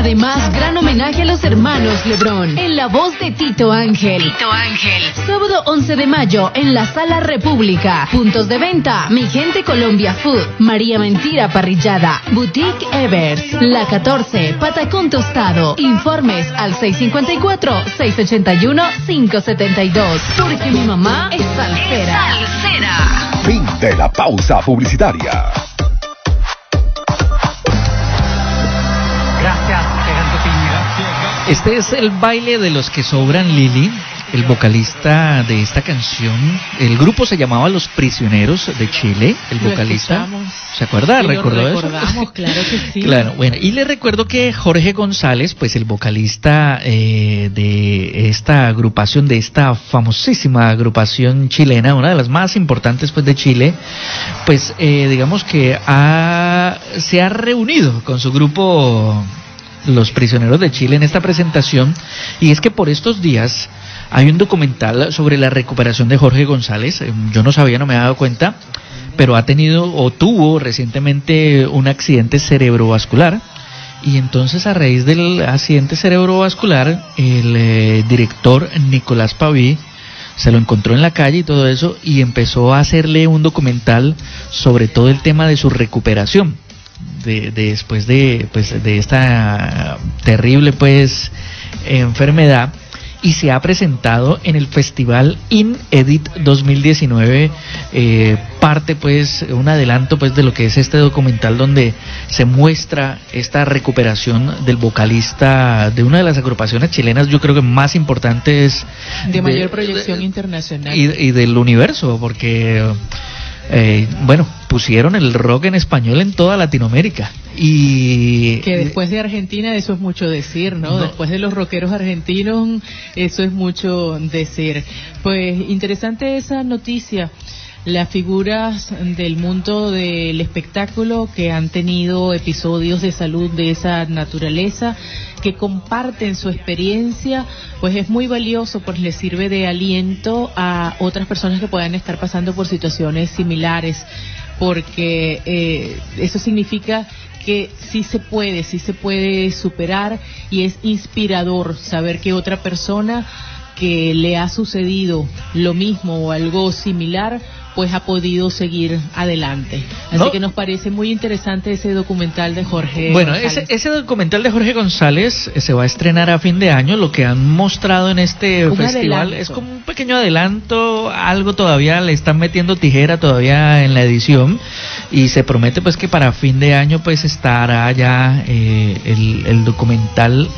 Además, gran homenaje a los hermanos Lebrón en la voz de Tito Ángel. Tito Ángel. Sábado 11 de mayo en la Sala República. Puntos de venta: Mi Gente Colombia Food, María Mentira Parrillada, Boutique Evers, La 14, Patacón Tostado. Informes al 654-681-572. Porque mi mamá es salsera. Fin de la pausa publicitaria. Este es el baile de los que sobran Lili, el vocalista de esta canción. El grupo se llamaba Los Prisioneros de Chile, el vocalista. ¿Se acuerda? ¿Recordó eso? claro que sí. Claro, bueno, y le recuerdo que Jorge González, pues el vocalista eh, de esta agrupación, de esta famosísima agrupación chilena, una de las más importantes pues de Chile, pues eh, digamos que ha, se ha reunido con su grupo Los Prisioneros de Chile en esta presentación, y es que por estos días hay un documental sobre la recuperación de Jorge González, eh, yo no sabía, no me había dado cuenta, pero ha tenido o tuvo recientemente un accidente cerebrovascular y entonces a raíz del accidente cerebrovascular el eh, director Nicolás Paví se lo encontró en la calle y todo eso y empezó a hacerle un documental sobre todo el tema de su recuperación de, de- después de pues de esta terrible pues enfermedad y se ha presentado en el festival InEdit 2019 eh, parte pues un adelanto pues de lo que es este documental donde se muestra esta recuperación del vocalista de una de las agrupaciones chilenas yo creo que más importantes De mayor proyección internacional. y, y del universo, porque, eh, bueno, pusieron el rock en español en toda Latinoamérica. Y Que después de Argentina eso es mucho decir, ¿no? Después de los rockeros argentinos eso es mucho decir. Pues interesante esa noticia. Las figuras del mundo del espectáculo que han tenido episodios de salud de esa naturaleza, que comparten su experiencia, pues es muy valioso, pues les sirve de aliento a otras personas que puedan estar pasando por situaciones similares porque eh, eso significa que sí se puede, sí se puede superar y es inspirador saber que otra persona que le ha sucedido lo mismo o algo similar, pues ha podido seguir adelante. Así No. que nos parece muy interesante ese documental de Jorge. Bueno, González. ese, ese documental de Jorge González eh, se va a estrenar a fin de año. Lo que han mostrado en este Un festival adelanto. es como un pequeño adelanto, algo todavía le están metiendo tijera todavía en la edición y se promete pues que para fin de año pues estará ya eh, el, el documental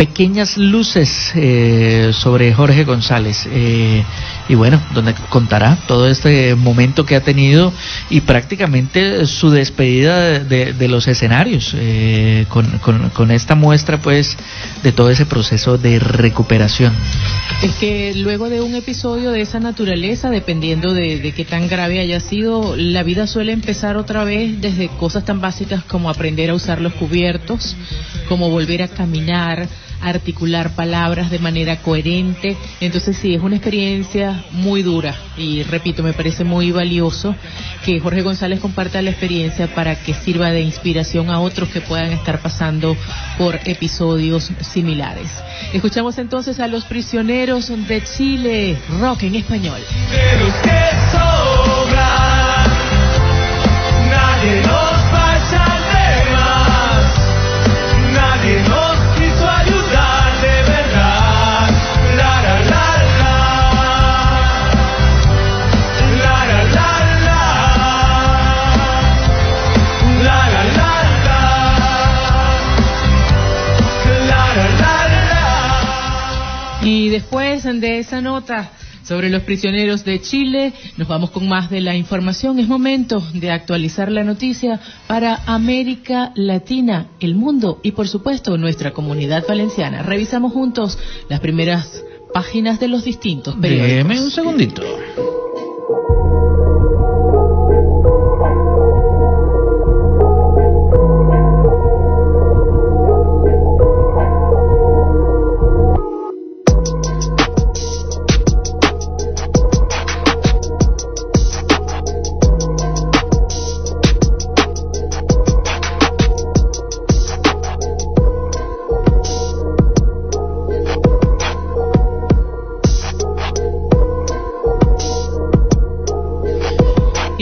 pequeñas luces eh, sobre Jorge González. Eh, y bueno donde contará todo este momento que ha tenido y prácticamente su despedida de, los escenarios eh, con, con- con esta muestra pues de todo ese proceso de recuperación. Es que luego de un episodio de esa naturaleza, dependiendo de, de qué tan grave haya sido, la vida suele empezar otra vez desde cosas tan básicas como aprender a usar los cubiertos, como volver a caminar, articular palabras de manera coherente. Entonces sí, es una experiencia muy dura y repito, me parece muy valioso que Jorge González comparta la experiencia para que sirva de inspiración a otros que puedan estar pasando por episodios similares. Escuchamos entonces a los prisioneros de Chile, rock en español. Nadie nos después de esa nota sobre los prisioneros de Chile, nos vamos con más de la información. Es momento de actualizar la noticia para América Latina, el mundo y por supuesto nuestra comunidad valenciana. Revisamos juntos las primeras páginas de los distintos periódicos. Déjeme un segundito.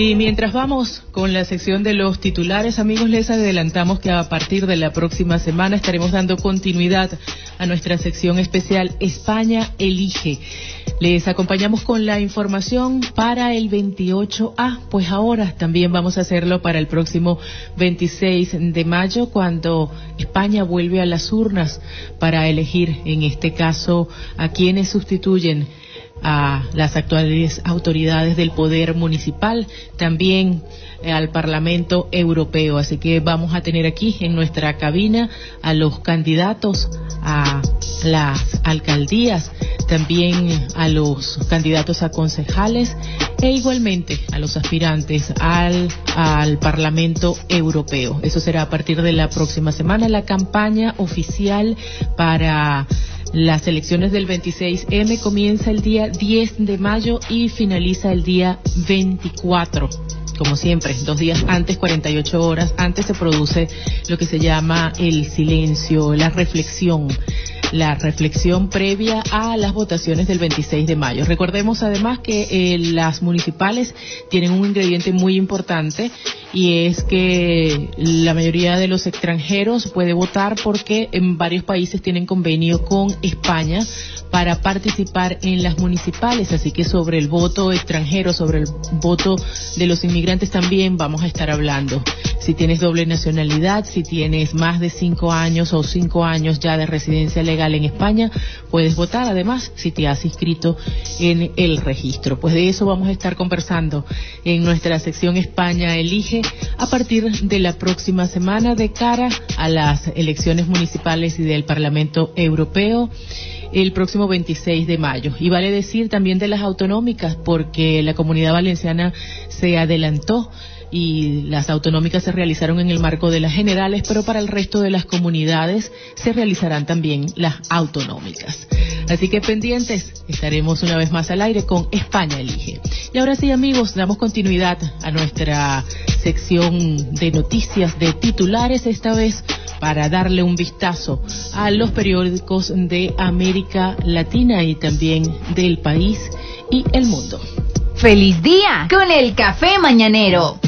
Y mientras vamos con la sección de los titulares, amigos, les adelantamos que a partir de la próxima semana estaremos dando continuidad a nuestra sección especial España Elige. Les acompañamos con la información para el 28A, pues ahora también vamos a hacerlo para el próximo 26 de mayo, cuando España vuelve a las urnas para elegir, en este caso, a quienes sustituyen a las actuales autoridades del poder municipal, también eh, al Parlamento Europeo. Así que vamos a tener aquí en nuestra cabina a los candidatos a las alcaldías, también a los candidatos a concejales e igualmente a los aspirantes al, al Parlamento Europeo. Eso será a partir de la próxima semana la campaña oficial para las elecciones del 26M comienza el día 10 de mayo y finaliza el día 24 como siempre, dos días antes, 48 horas antes se produce lo que se llama el silencio, la reflexión la reflexión previa a las votaciones del 26 de mayo. Recordemos además que eh, las municipales tienen un ingrediente muy importante y es que la mayoría de los extranjeros puede votar porque en varios países tienen convenio con España para participar en las municipales, así que sobre el voto extranjero, sobre el voto de los inmigrantes también vamos a estar hablando. Si tienes doble nacionalidad, si tienes más de cinco años o cinco años ya de residencia legal en España, puedes votar. Además, si te has inscrito en el registro. Pues de eso vamos a estar conversando en nuestra sección España Elige a partir de la próxima semana de cara a las elecciones municipales y del Parlamento Europeo el próximo 26 de mayo. Y vale decir también de las autonómicas, porque la comunidad valenciana se adelantó y las autonómicas se realizaron en el marco de las generales, pero para el resto de las comunidades se realizarán también las autonómicas. Así que pendientes, estaremos una vez más al aire con España Elige. Y ahora sí, amigos, damos continuidad a nuestra sección de noticias de titulares, esta vez para darle un vistazo a los periódicos de América Latina y también del país y el mundo. ¡Feliz día con el café mañanero!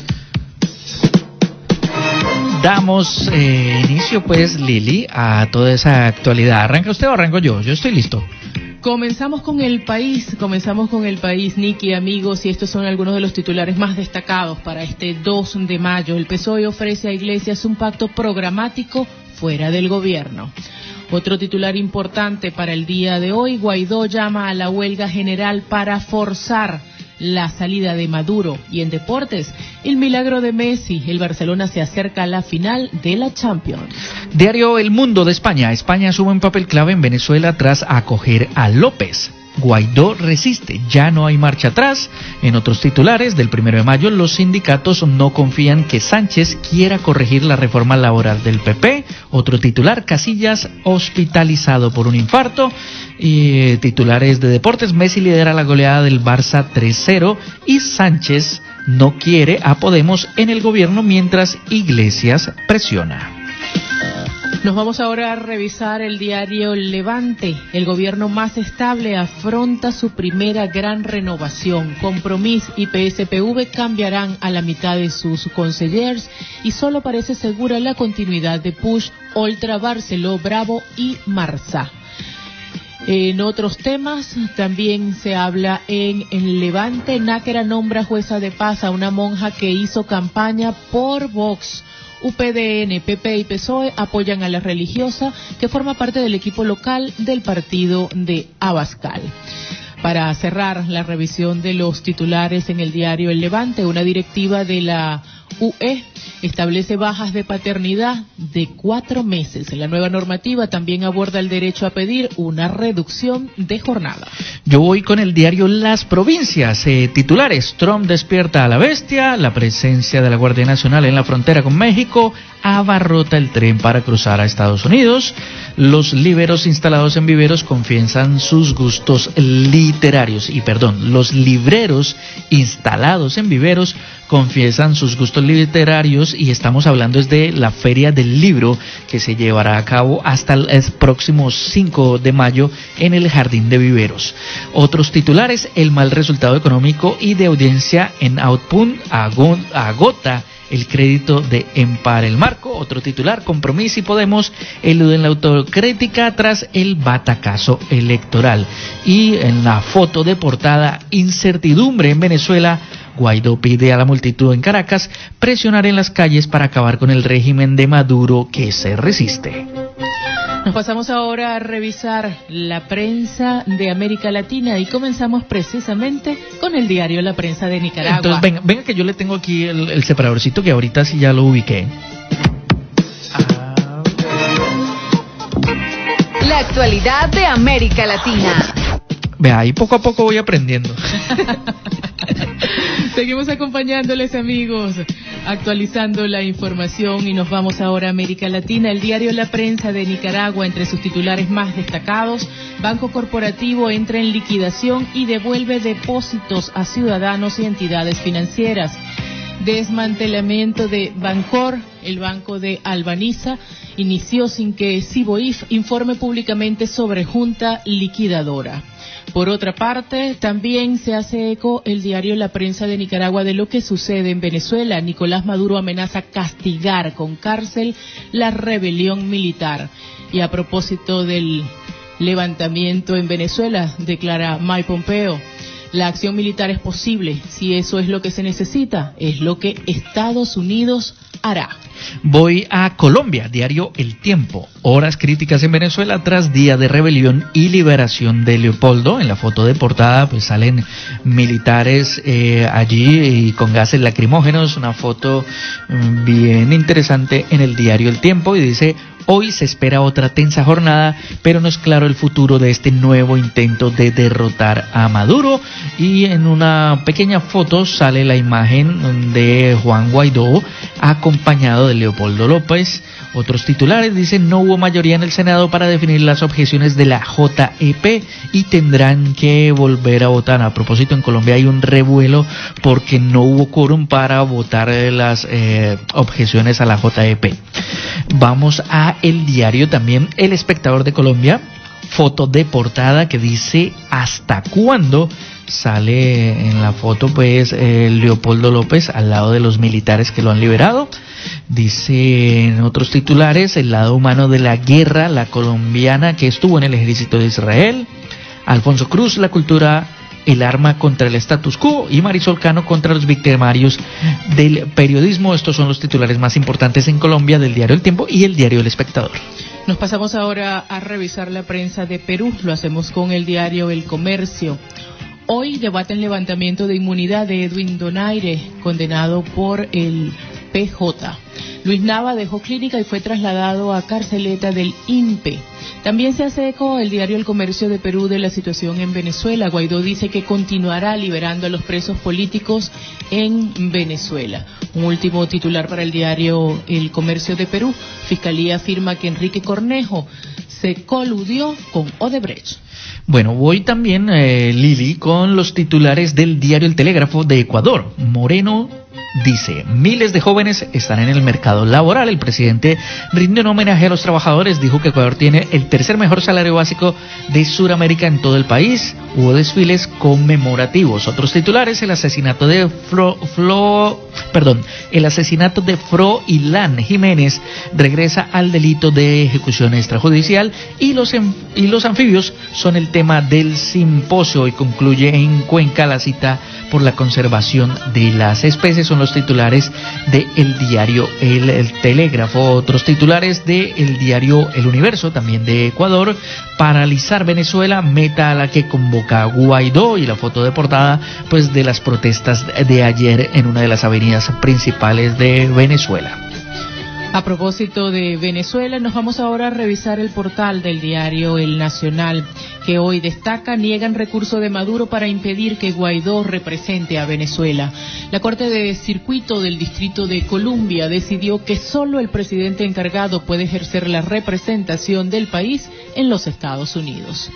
Damos eh, inicio, pues, Lili, a toda esa actualidad. ¿Arranca usted o arranco yo? Yo estoy listo. Comenzamos con el país, comenzamos con el país, Nicky, amigos, y estos son algunos de los titulares más destacados para este 2 de mayo. El PSOE ofrece a Iglesias un pacto programático fuera del gobierno. Otro titular importante para el día de hoy, Guaidó llama a la huelga general para forzar la salida de Maduro. Y en deportes, el milagro de Messi. El Barcelona se acerca a la final de la Champions. Diario El Mundo de España. España asume un papel clave en Venezuela tras acoger a López. Guaidó resiste, ya no hay marcha atrás. En otros titulares del primero de mayo, los sindicatos no confían que Sánchez quiera corregir la reforma laboral del PP. Otro titular, Casillas hospitalizado por un infarto. Y titulares de deportes, Messi lidera la goleada del Barça 3-0 y Sánchez no quiere a Podemos en el gobierno mientras Iglesias presiona. Nos vamos ahora a revisar el diario Levante. El gobierno más estable afronta su primera gran renovación. Compromís y PSPV cambiarán a la mitad de sus consellers y solo parece segura la continuidad de Push, Oltra, Barceló, Bravo y Marsá. En otros temas también se habla en, en Levante. Náquera nombra jueza de paz a una monja que hizo campaña por Vox. UPDN, PP y PSOE apoyan a la religiosa que forma parte del equipo local del partido de Abascal. Para cerrar la revisión de los titulares en el diario El Levante, una directiva de la UE establece bajas de paternidad de cuatro meses. La nueva normativa también aborda el derecho a pedir una reducción de jornada. Yo voy con el diario Las Provincias. Eh, titulares, Trump despierta a la bestia, la presencia de la Guardia Nacional en la frontera con México abarrota el tren para cruzar a Estados Unidos. Los liberos instalados en viveros confiesan sus gustos literarios. Y perdón, los libreros instalados en viveros confiesan sus gustos literarios Y estamos hablando desde la Feria del Libro que se llevará a cabo hasta el, próximo 5 de mayo en el Jardín de Viveros. Otros titulares, el mal resultado económico y de audiencia en Output ago- agota el crédito de Empar el Marco. Otro titular, Compromiso y Podemos eluden la autocrítica tras el batacazo electoral. Y en la foto de portada, incertidumbre en Venezuela. Guaidó pide a la multitud en Caracas presionar en las calles para acabar con el régimen de Maduro que se resiste. Nos pasamos ahora a revisar la prensa de América Latina y comenzamos precisamente con el diario La Prensa de Nicaragua. Entonces, venga, venga que yo le tengo aquí el, el separadorcito que ahorita sí ya lo ubiqué. La actualidad de América Latina. Vea, ahí poco a poco voy aprendiendo. Seguimos acompañándoles amigos, actualizando la información y nos vamos ahora a América Latina. El diario La Prensa de Nicaragua, entre sus titulares más destacados, Banco Corporativo entra en liquidación y devuelve depósitos a ciudadanos y entidades financieras. Desmantelamiento de Bancor, el banco de Albaniza, inició sin que Ciboif informe públicamente sobre junta liquidadora. Por otra parte, también se hace eco el diario La Prensa de Nicaragua de lo que sucede en Venezuela. Nicolás Maduro amenaza castigar con cárcel la rebelión militar. Y a propósito del levantamiento en Venezuela, declara Mike Pompeo, la acción militar es posible si eso es lo que se necesita, es lo que Estados Unidos hará. Voy a Colombia, diario El Tiempo. Horas críticas en Venezuela tras día de rebelión y liberación de Leopoldo. En la foto de portada pues salen militares eh, allí y con gases lacrimógenos. Una foto mm, bien interesante en el diario El Tiempo y dice Hoy se espera otra tensa jornada, pero no es claro el futuro de este nuevo intento de derrotar a Maduro. Y en una pequeña foto sale la imagen de Juan Guaidó acompañado de Leopoldo López. Otros titulares dicen no hubo mayoría en el Senado para definir las objeciones de la JEP y tendrán que volver a votar. A propósito, en Colombia hay un revuelo porque no hubo quórum para votar las eh, objeciones a la JEP. Vamos a el diario también El Espectador de Colombia, foto de portada que dice hasta cuándo sale en la foto pues eh, Leopoldo López al lado de los militares que lo han liberado. Dice en otros titulares el lado humano de la guerra, la colombiana que estuvo en el ejército de Israel. Alfonso Cruz, la cultura, el arma contra el status quo y Marisol Cano contra los victimarios del periodismo. Estos son los titulares más importantes en Colombia del diario El Tiempo y el diario El Espectador. Nos pasamos ahora a revisar la prensa de Perú. Lo hacemos con el diario El Comercio. Hoy debaten levantamiento de inmunidad de Edwin Donaire, condenado por el PJ. Luis Nava dejó clínica y fue trasladado a carceleta del INPE. También se hace eco el diario El Comercio de Perú de la situación en Venezuela. Guaidó dice que continuará liberando a los presos políticos en Venezuela. Un último titular para el diario El Comercio de Perú. Fiscalía afirma que Enrique Cornejo se coludió con Odebrecht. Bueno, voy también, eh, Lili, con los titulares del diario El Telégrafo de Ecuador. Moreno dice, miles de jóvenes están en el mercado laboral. El presidente rindió un homenaje a los trabajadores, dijo que Ecuador tiene el tercer mejor salario básico de Sudamérica en todo el país. Hubo desfiles conmemorativos. Otros titulares, el asesinato de Flo, Flo- perdón, el asesinato de Fro Ilan Jiménez regresa al delito de ejecución extrajudicial y los, y los anfibios son el tema del simposio y concluye en Cuenca la cita por la conservación de las especies son los titulares el diario el, El Telégrafo. Otros titulares el diario El Universo también de Ecuador. Paralizar Venezuela meta a la que convoca Guaidó y la foto de portada pues de las protestas de ayer en una de las avenidas principales de Venezuela A propósito de Venezuela, nos vamos ahora a revisar el portal del diario El Nacional, que hoy destaca niegan recurso de Maduro para impedir que Guaidó represente a Venezuela. La Corte de Circuito del Distrito de Columbia decidió que solo el presidente encargado puede ejercer la representación del país en los Estados Unidos.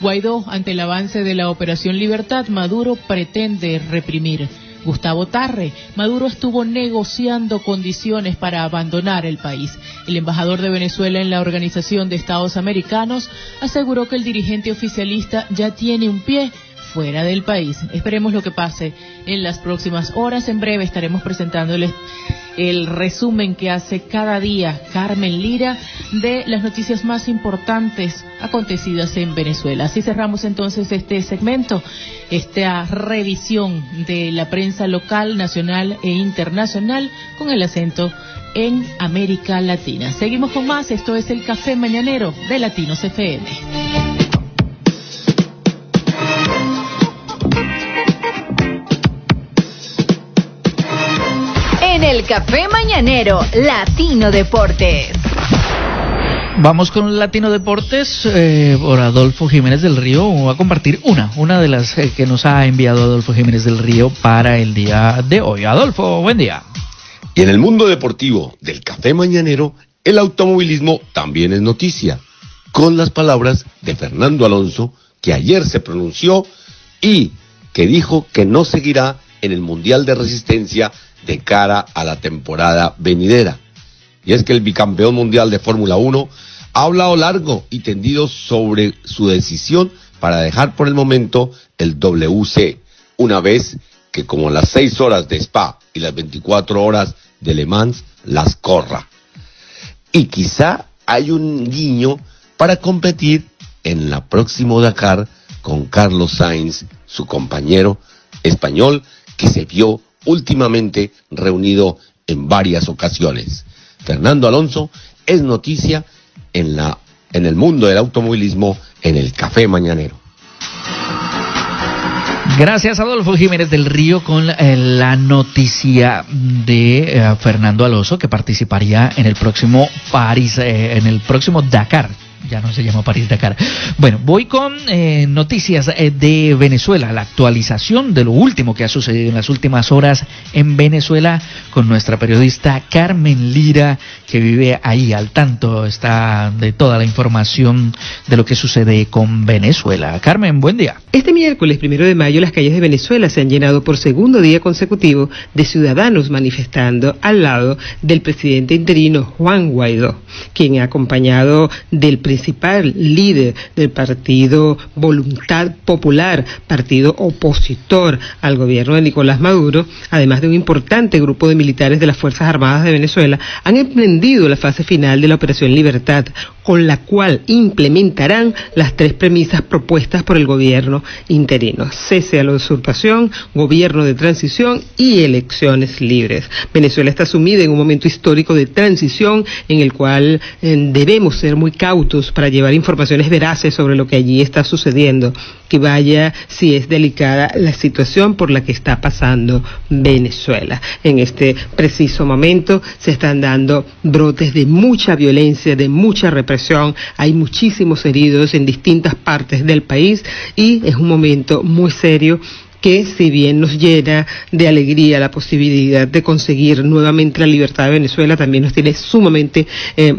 Guaidó, ante el avance de la Operación Libertad, Maduro pretende reprimir. Gustavo Tarre. Maduro estuvo negociando condiciones para abandonar el país. El embajador de Venezuela en la Organización de Estados Americanos aseguró que el dirigente oficialista ya tiene un pie fuera del país. Esperemos lo que pase en las próximas horas. En breve estaremos presentándoles el resumen que hace cada día Carmen Lira de las noticias más importantes acontecidas en Venezuela. Así cerramos entonces este segmento, esta revisión de la prensa local, nacional e internacional con el acento en América Latina. Seguimos con más, esto es el Café Mañanero de Latinos FM. En el Café Mañanero, Latino Deportes. Vamos con Latino Deportes eh, por Adolfo Jiménez del Río. Voy a compartir una, una de las eh, que nos ha enviado Adolfo Jiménez del Río para el día de hoy. Adolfo, buen día. Y en el mundo deportivo del café mañanero, el automovilismo también es noticia, con las palabras de Fernando Alonso, que ayer se pronunció y que dijo que no seguirá en el Mundial de Resistencia de cara a la temporada venidera. Y es que el bicampeón mundial de Fórmula 1 ha hablado largo y tendido sobre su decisión para dejar por el momento el WC, una vez que como las seis horas de Spa y las 24 horas de Le Mans las corra. Y quizá hay un guiño para competir en la próximo Dakar con Carlos Sainz, su compañero español, que se vio últimamente reunido en varias ocasiones. Fernando Alonso es noticia en la en el mundo del automovilismo en el café mañanero. Gracias Adolfo Jiménez del Río con eh, la noticia de eh, Fernando Alonso que participaría en el próximo París, eh, en el próximo Dakar ya no se llama París Dakar. Bueno, voy con eh, noticias eh, de Venezuela, la actualización de lo último que ha sucedido en las últimas horas en Venezuela con nuestra periodista Carmen Lira, que vive ahí al tanto, está de toda la información de lo que sucede con Venezuela. Carmen, buen día. Este miércoles primero de mayo las calles de Venezuela se han llenado por segundo día consecutivo de ciudadanos manifestando al lado del presidente interino Juan Guaidó, quien ha acompañado del principal líder del partido Voluntad Popular, partido opositor al gobierno de Nicolás Maduro, además de un importante grupo de militares de las Fuerzas Armadas de Venezuela, han emprendido la fase final de la Operación Libertad, con la cual implementarán las tres premisas propuestas por el gobierno interino. Cese a la usurpación, gobierno de transición y elecciones libres. Venezuela está sumida en un momento histórico de transición en el cual eh, debemos ser muy cautos para llevar informaciones veraces sobre lo que allí está sucediendo, que vaya si es delicada la situación por la que está pasando Venezuela. En este preciso momento se están dando brotes de mucha violencia, de mucha represión, hay muchísimos heridos en distintas partes del país y es un momento muy serio que si bien nos llena de alegría la posibilidad de conseguir nuevamente la libertad de Venezuela, también nos tiene sumamente eh,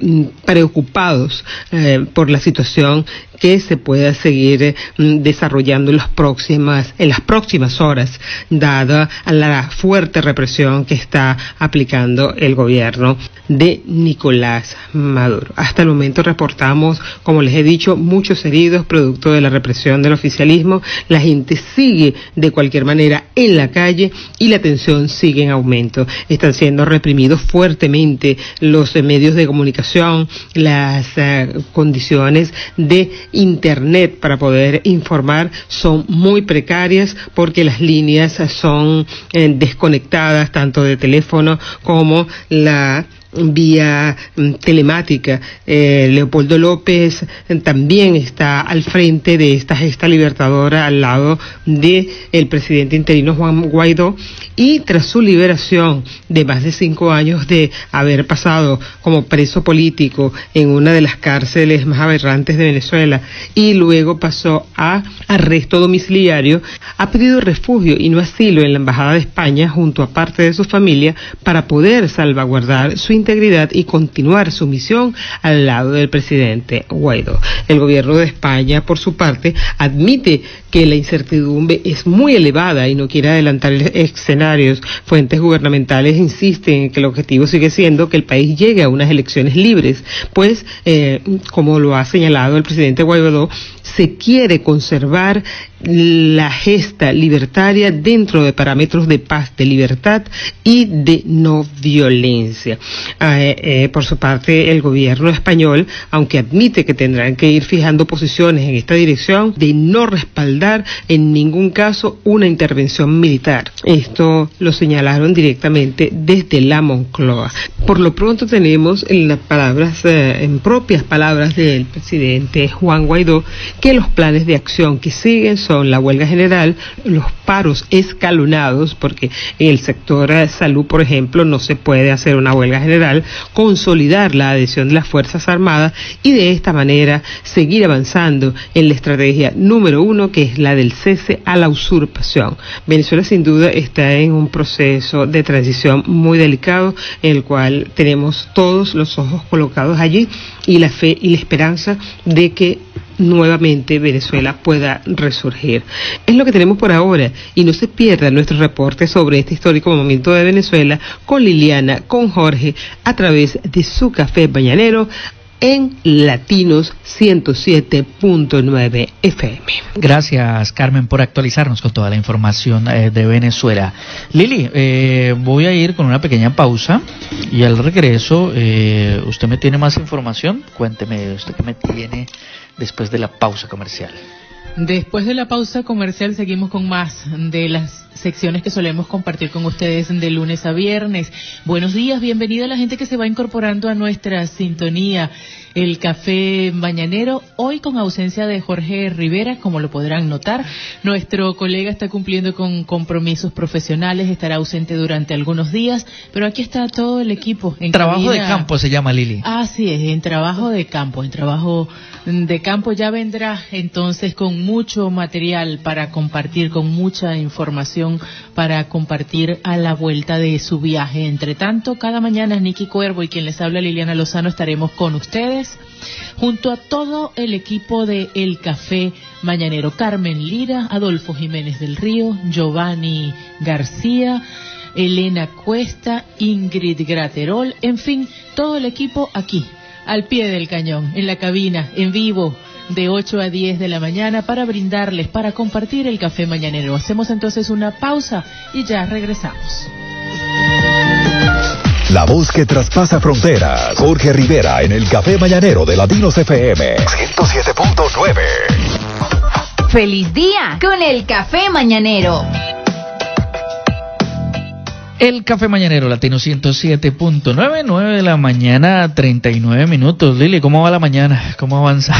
preocupados eh, por la situación que se pueda seguir eh, desarrollando en las próximas en las próximas horas dada la fuerte represión que está aplicando el gobierno de Nicolás Maduro. Hasta el momento reportamos, como les he dicho, muchos heridos producto de la represión del oficialismo. La gente sigue de cualquier manera en la calle y la tensión sigue en aumento. Están siendo reprimidos fuertemente los eh, medios de comunicación, las uh, condiciones de Internet para poder informar son muy precarias porque las líneas son eh, desconectadas tanto de teléfono como la vía mm, telemática. Eh, Leopoldo López eh, también está al frente de esta gesta libertadora al lado de el presidente interino Juan Guaidó y tras su liberación de más de cinco años de haber pasado como preso político en una de las cárceles más aberrantes de Venezuela y luego pasó a arresto domiciliario, ha pedido refugio y no asilo en la Embajada de España junto a parte de su familia para poder salvaguardar su integridad y continuar su misión al lado del presidente Guaidó. El gobierno de España, por su parte, admite que la incertidumbre es muy elevada y no quiere adelantar escenarios. Fuentes gubernamentales insisten en que el objetivo sigue siendo que el país llegue a unas elecciones libres, pues, eh, como lo ha señalado el presidente Guaidó, se quiere conservar la gesta libertaria dentro de parámetros de paz, de libertad y de no violencia. Eh, eh, por su parte, el gobierno español, aunque admite que tendrán que ir fijando posiciones en esta dirección, de no respaldar en ningún caso una intervención militar. Esto lo señalaron directamente desde la Moncloa. Por lo pronto tenemos en las palabras, eh, en propias palabras del presidente Juan Guaidó, que los planes de acción que siguen son la huelga general, los paros escalonados, porque en el sector de salud, por ejemplo, no se puede hacer una huelga general, consolidar la adhesión de las Fuerzas Armadas y de esta manera seguir avanzando en la estrategia número uno, que es la del cese a la usurpación. Venezuela sin duda está en un proceso de transición muy delicado, en el cual tenemos todos los ojos colocados allí y la fe y la esperanza de que nuevamente Venezuela pueda resurgir. Es lo que tenemos por ahora y no se pierda nuestro reporte sobre este histórico momento de Venezuela con Liliana, con Jorge, a través de su café bañanero en Latinos 107.9 FM. Gracias, Carmen, por actualizarnos con toda la información eh, de Venezuela. Lili, eh, voy a ir con una pequeña pausa y al regreso, eh, ¿usted me tiene más información? Cuénteme, ¿usted qué me tiene después de la pausa comercial? Después de la pausa comercial seguimos con más de las secciones que solemos compartir con ustedes de lunes a viernes. Buenos días, bienvenida a la gente que se va incorporando a nuestra sintonía. El café mañanero, hoy con ausencia de Jorge Rivera, como lo podrán notar. Nuestro colega está cumpliendo con compromisos profesionales, estará ausente durante algunos días, pero aquí está todo el equipo. En Trabajo de campo se llama Lili. Así es, en trabajo de campo, en trabajo de campo ya vendrá entonces con mucho material para compartir, con mucha información para compartir a la vuelta de su viaje. Entre tanto, cada mañana Nicky Cuervo y quien les habla Liliana Lozano estaremos con ustedes junto a todo el equipo de El Café Mañanero. Carmen Lira, Adolfo Jiménez del Río, Giovanni García, Elena Cuesta, Ingrid Graterol, en fin, todo el equipo aquí, al pie del cañón, en la cabina, en vivo, de 8 a 10 de la mañana para brindarles, para compartir el café mañanero. Hacemos entonces una pausa y ya regresamos. La voz que traspasa fronteras. Jorge Rivera en el Café Mañanero de Latinos FM 107.9. Feliz día con el café mañanero. El Café Mañanero Latino 107.9, 9 de la mañana, 39 minutos. Lili, ¿cómo va la mañana? ¿Cómo avanza?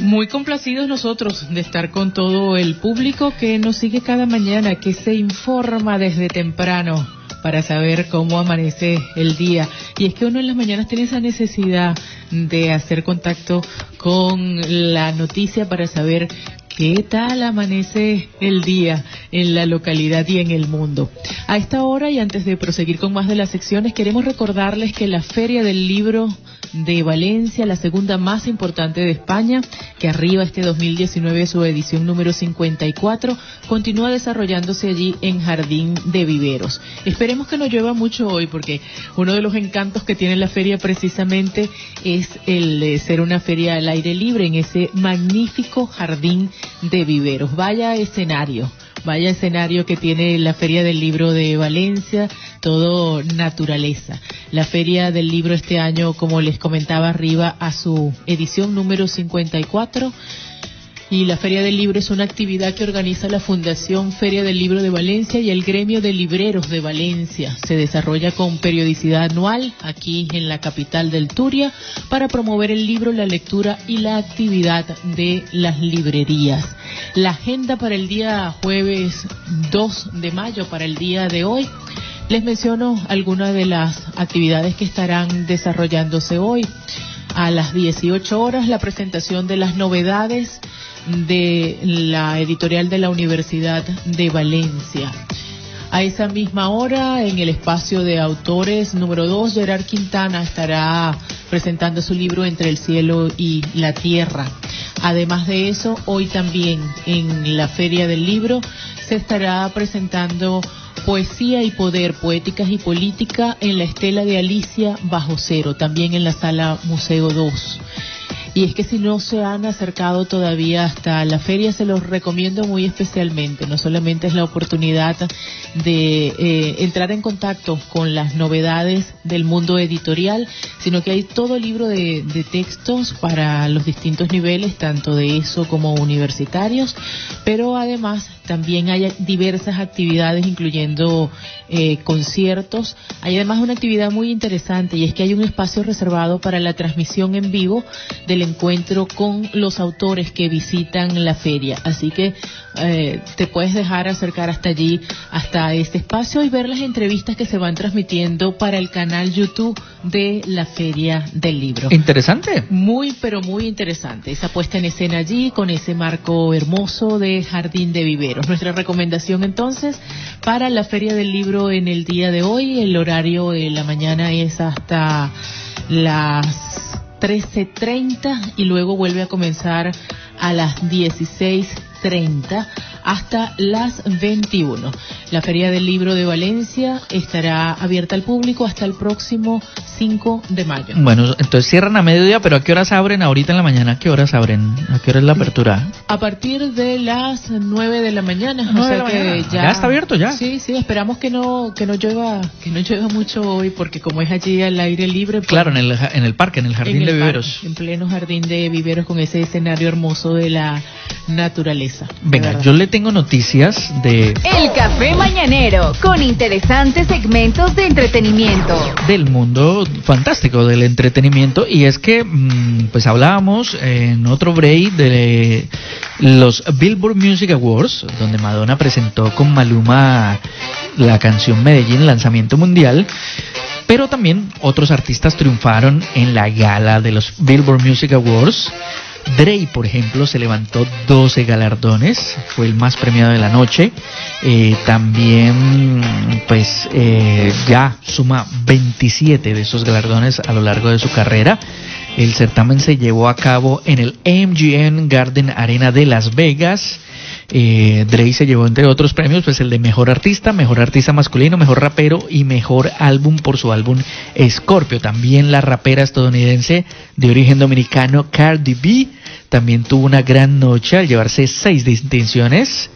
Muy complacidos nosotros de estar con todo el público que nos sigue cada mañana, que se informa desde temprano para saber cómo amanece el día. Y es que uno en las mañanas tiene esa necesidad de hacer contacto con la noticia para saber qué tal amanece el día en la localidad y en el mundo. A esta hora y antes de proseguir con más de las secciones, queremos recordarles que la Feria del Libro de Valencia, la segunda más importante de España, que arriba este 2019 su edición número 54, continúa desarrollándose allí en Jardín de Viveros. Esperemos que no llueva mucho hoy porque uno de los encantos que tiene la feria precisamente es el de ser una feria al aire libre en ese magnífico jardín de viveros. Vaya escenario. Vaya escenario que tiene la Feria del Libro de Valencia, todo naturaleza. La Feria del Libro este año, como les comentaba arriba, a su edición número 54. Y la Feria del Libro es una actividad que organiza la Fundación Feria del Libro de Valencia y el Gremio de Libreros de Valencia. Se desarrolla con periodicidad anual aquí en la capital del Turia para promover el libro, la lectura y la actividad de las librerías. La agenda para el día jueves 2 de mayo, para el día de hoy, les menciono algunas de las actividades que estarán desarrollándose hoy. A las 18 horas, la presentación de las novedades de la editorial de la Universidad de Valencia. A esa misma hora, en el espacio de autores número 2, Gerard Quintana estará presentando su libro Entre el cielo y la tierra. Además de eso, hoy también en la Feria del Libro se estará presentando Poesía y Poder, Poéticas y Política en la estela de Alicia Bajo Cero, también en la sala Museo 2. Y es que si no se han acercado todavía hasta la feria, se los recomiendo muy especialmente. No solamente es la oportunidad de eh, entrar en contacto con las novedades del mundo editorial, sino que hay todo libro de, textos para los distintos niveles, tanto de eso como universitarios, pero además también hay diversas actividades, incluyendo eh, conciertos. Hay además una actividad muy interesante y es que hay un espacio reservado para la transmisión en vivo del encuentro con los autores que visitan la feria. Así que eh, te puedes dejar acercar hasta allí, hasta este espacio y ver las entrevistas que se van transmitiendo para el canal YouTube de la Feria del Libro. Interesante. Muy, pero muy interesante. Esa puesta en escena allí con ese marco hermoso de Jardín de Viveros. Nuestra recomendación entonces para la Feria del Libro en el día de hoy, el horario de la mañana es hasta las 13.30 y luego vuelve a comenzar a las 16.30 hasta las 21. La Feria del Libro de Valencia estará abierta al público hasta el próximo 5 de mayo. Bueno, entonces cierran a mediodía, pero ¿a qué horas abren ahorita en la mañana? ¿A qué horas abren? ¿A qué hora es la apertura? A partir de las 9 de la mañana. Nueve o sea de la que mañana. ya, Ya está abierto, ya. Sí, sí, esperamos que no que no llueva, que no llueva mucho hoy porque como es allí al aire libre, pues, Claro, en el, en el parque, en el jardín en el de parque, viveros. en pleno jardín de viveros con ese escenario hermoso de la naturaleza. Venga, yo le tengo noticias de El café mañanero con interesantes segmentos de entretenimiento. del mundo fantástico del entretenimiento y es que mm, pues hablábamos en otro break de los Billboard Music Awards donde Madonna presentó con Maluma la canción Medellín lanzamiento mundial pero también otros artistas triunfaron en la gala de los Billboard Music Awards Drake, por ejemplo, se levantó 12 galardones, fue el más premiado de la noche. Eh, también, pues, eh, ya suma 27 de esos galardones a lo largo de su carrera. El certamen se llevó a cabo en el MGM Garden Arena de Las Vegas. Eh, Drake se llevó entre otros premios, pues el de mejor artista, mejor artista masculino, mejor rapero y mejor álbum por su álbum Scorpio. También la rapera estadounidense de origen dominicano Cardi B también tuvo una gran noche al llevarse seis distinciones.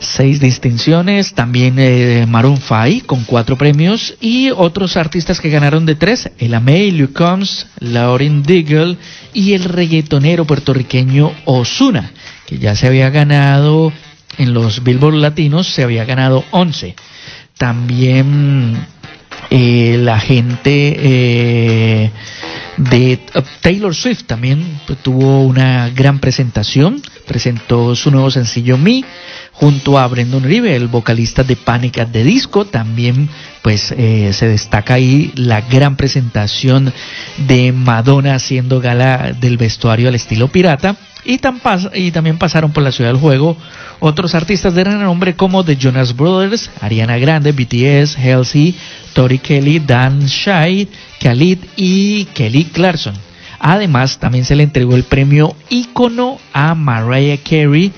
Seis distinciones, también eh, Maroon 5 con cuatro premios y otros artistas que ganaron de tres, el May, Luke Combs, Lauren Diggle y el reggaetonero puertorriqueño Osuna, que ya se había ganado en los Billboard Latinos, se había ganado 11. También eh, la gente eh, de uh, Taylor Swift también tuvo una gran presentación, presentó su nuevo sencillo Me junto a Brendan Uribe, el vocalista de Panic at the Disco, también pues eh, se destaca ahí la gran presentación de Madonna haciendo gala del vestuario al estilo pirata y, también pasaron por la ciudad del juego otros artistas de renombre como The Jonas Brothers, Ariana Grande, BTS, Halsey, Tori Kelly, Dan Shai, Khalid y Kelly Clarkson. Además, también se le entregó el premio ícono a Mariah Carey,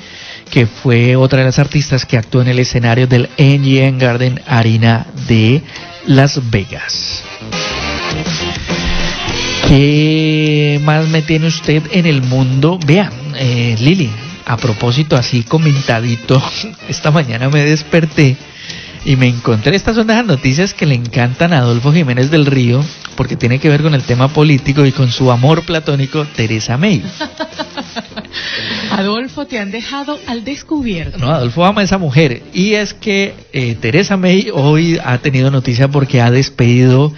que fue otra de las artistas que actuó en el escenario del MGM Garden Arena de Las Vegas. ¿Qué más me tiene usted en el mundo? Vea, eh, Lili, a propósito, así comentadito, esta mañana me desperté y me encontré estas son las noticias que le encantan a Adolfo Jiménez del Río, porque tiene que ver con el tema político y con su amor platónico, Teresa May. Adolfo, te han dejado al descubierto. No, Adolfo ama a esa mujer. Y es que eh, Teresa May hoy ha tenido noticia porque ha despedido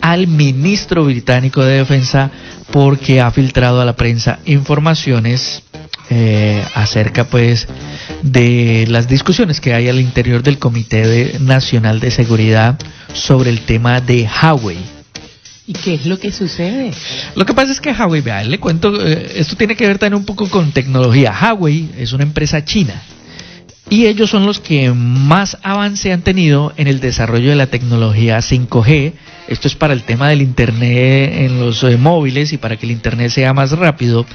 al ministro británico de Defensa porque ha filtrado a la prensa informaciones eh, acerca pues de las discusiones que hay al interior del Comité de- Nacional de Seguridad sobre el tema de Huawei. ¿Y qué es lo que sucede? Lo que pasa es que Huawei, vea, le cuento, eh, esto tiene que ver también un poco con tecnología. Huawei es una empresa china. Y ellos son los que más avance han tenido en el desarrollo de la tecnología 5G. Esto es para el tema del Internet en los eh, móviles y para que el Internet sea más rápido.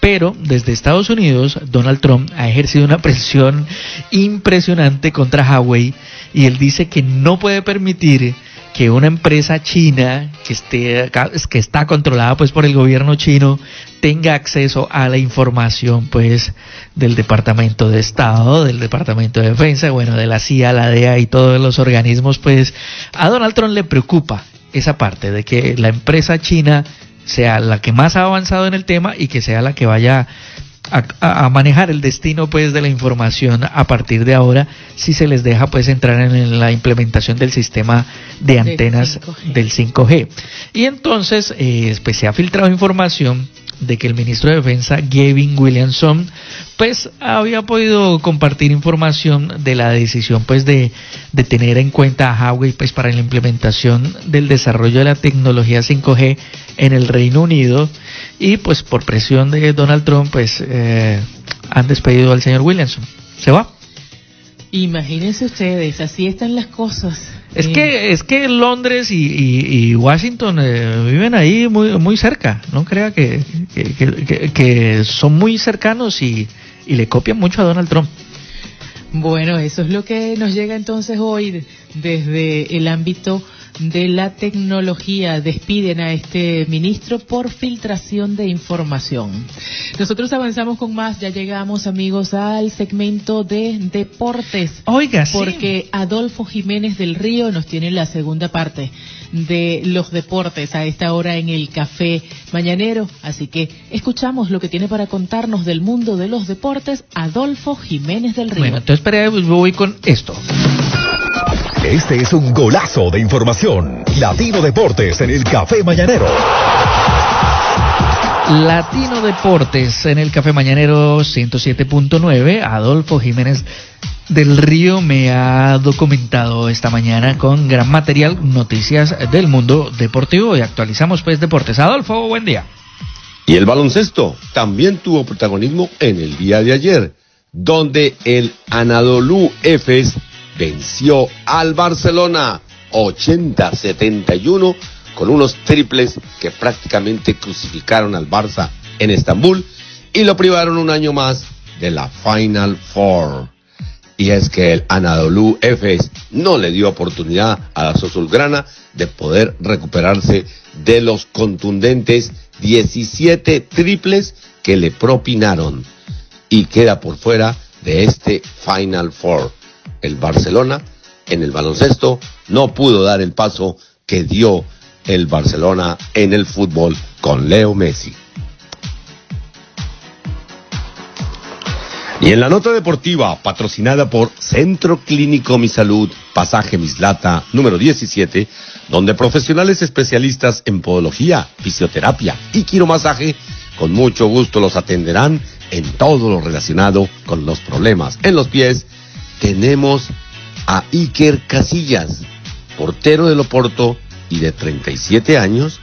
Pero desde Estados Unidos, Donald Trump ha ejercido una presión impresionante contra Huawei y él dice que no puede permitir que una empresa china que esté que está controlada pues por el gobierno chino tenga acceso a la información pues del Departamento de Estado, del Departamento de Defensa, bueno, de la CIA, la DEA y todos los organismos, pues a Donald Trump le preocupa esa parte de que la empresa china sea la que más ha avanzado en el tema y que sea la que vaya a, a, manejar el destino pues de la información a partir de ahora si se les deja pues entrar en la implementación del sistema de antenas del 5G. Y entonces eh, pues se ha filtrado información de que el ministro de Defensa, Gavin Williamson, pues había podido compartir información de la decisión pues de, de tener en cuenta a Huawei pues para la implementación del desarrollo de la tecnología 5G en el Reino Unido y pues por presión de Donald Trump pues eh, han despedido al señor Williamson. ¿Se va? Imagínense ustedes, así están las cosas. Es que es que Londres y, y, y Washington eh, viven ahí muy muy cerca. No crea que, que, que, que son muy cercanos y, y le copian mucho a Donald Trump. Bueno, eso es lo que nos llega entonces hoy desde el ámbito de la tecnología despiden a este ministro por filtración de información. Nosotros avanzamos con más, ya llegamos amigos al segmento de deportes. Oiga, Porque Adolfo Jiménez del Río nos tiene la segunda parte de los deportes a esta hora en el café mañanero. Así que escuchamos lo que tiene para contarnos del mundo de los deportes Adolfo Jiménez del Río. Bueno, entonces pues voy con esto. Este es un golazo de información. Latino Deportes en el Café Mañanero. Latino Deportes en el Café Mañanero 107.9. Adolfo Jiménez del Río me ha documentado esta mañana con gran material noticias del mundo deportivo y actualizamos pues deportes. Adolfo, buen día. Y el baloncesto también tuvo protagonismo en el día de ayer, donde el Anadolu Efes venció al Barcelona 80-71 con unos triples que prácticamente crucificaron al Barça en Estambul y lo privaron un año más de la Final Four. Y es que el Anadolu Efes no le dio oportunidad a la Sosulgrana de poder recuperarse de los contundentes 17 triples que le propinaron y queda por fuera de este Final Four el Barcelona en el baloncesto no pudo dar el paso que dio el Barcelona en el fútbol con Leo Messi. Y en la nota deportiva, patrocinada por Centro Clínico Mi Salud, Pasaje Mislata, número 17, donde profesionales especialistas en podología, fisioterapia y quiromasaje, con mucho gusto los atenderán en todo lo relacionado con los problemas. En los pies tenemos a Iker Casillas, portero del Oporto y de 37 años,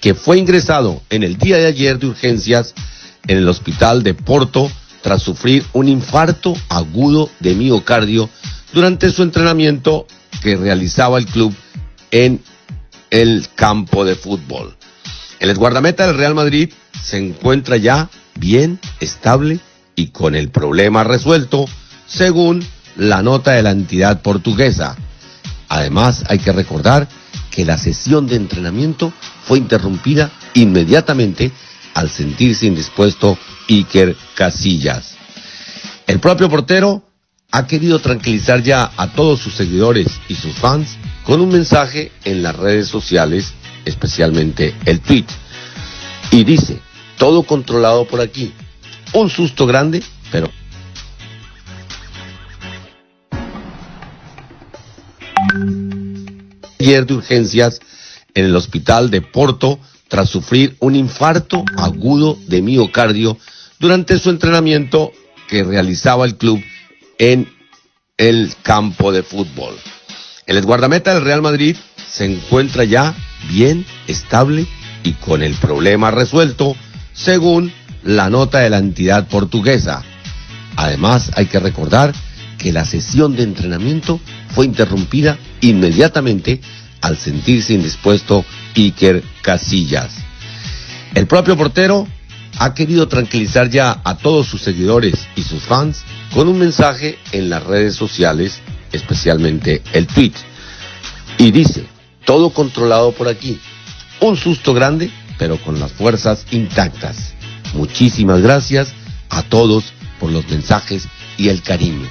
que fue ingresado en el día de ayer de urgencias en el hospital de Porto tras sufrir un infarto agudo de miocardio durante su entrenamiento que realizaba el club en el campo de fútbol. El guardameta del Real Madrid se encuentra ya bien, estable y con el problema resuelto, según la nota de la entidad portuguesa. Además, hay que recordar que la sesión de entrenamiento fue interrumpida inmediatamente al sentirse indispuesto Iker Casillas. El propio portero ha querido tranquilizar ya a todos sus seguidores y sus fans con un mensaje en las redes sociales, especialmente el tweet. Y dice, todo controlado por aquí. Un susto grande, pero de urgencias en el hospital de Porto tras sufrir un infarto agudo de miocardio durante su entrenamiento que realizaba el club en el campo de fútbol. El guardameta del Real Madrid se encuentra ya bien, estable y con el problema resuelto, según la nota de la entidad portuguesa. Además, hay que recordar que la sesión de entrenamiento fue interrumpida inmediatamente al sentirse indispuesto Iker Casillas. El propio portero ha querido tranquilizar ya a todos sus seguidores y sus fans con un mensaje en las redes sociales, especialmente el tweet. Y dice, todo controlado por aquí. Un susto grande, pero con las fuerzas intactas. Muchísimas gracias a todos por los mensajes y el cariño.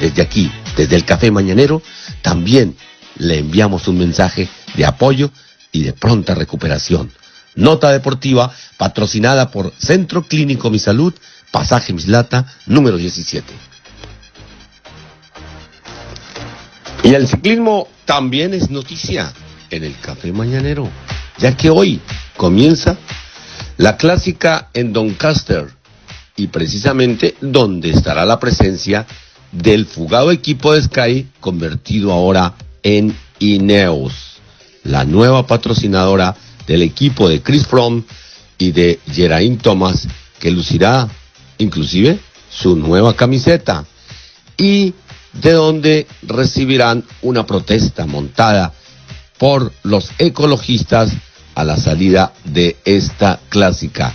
Desde aquí, desde el Café Mañanero, también le enviamos un mensaje de apoyo y de pronta recuperación. Nota deportiva patrocinada por Centro Clínico Mi Salud, Pasaje Mislata, número 17. Y el ciclismo también es noticia en el Café Mañanero, ya que hoy comienza la clásica en Doncaster y precisamente donde estará la presencia del fugado equipo de Sky convertido ahora en Ineos, la nueva patrocinadora del equipo de Chris Fromm y de Geraint Thomas que lucirá inclusive su nueva camiseta y de donde recibirán una protesta montada por los ecologistas a la salida de esta clásica.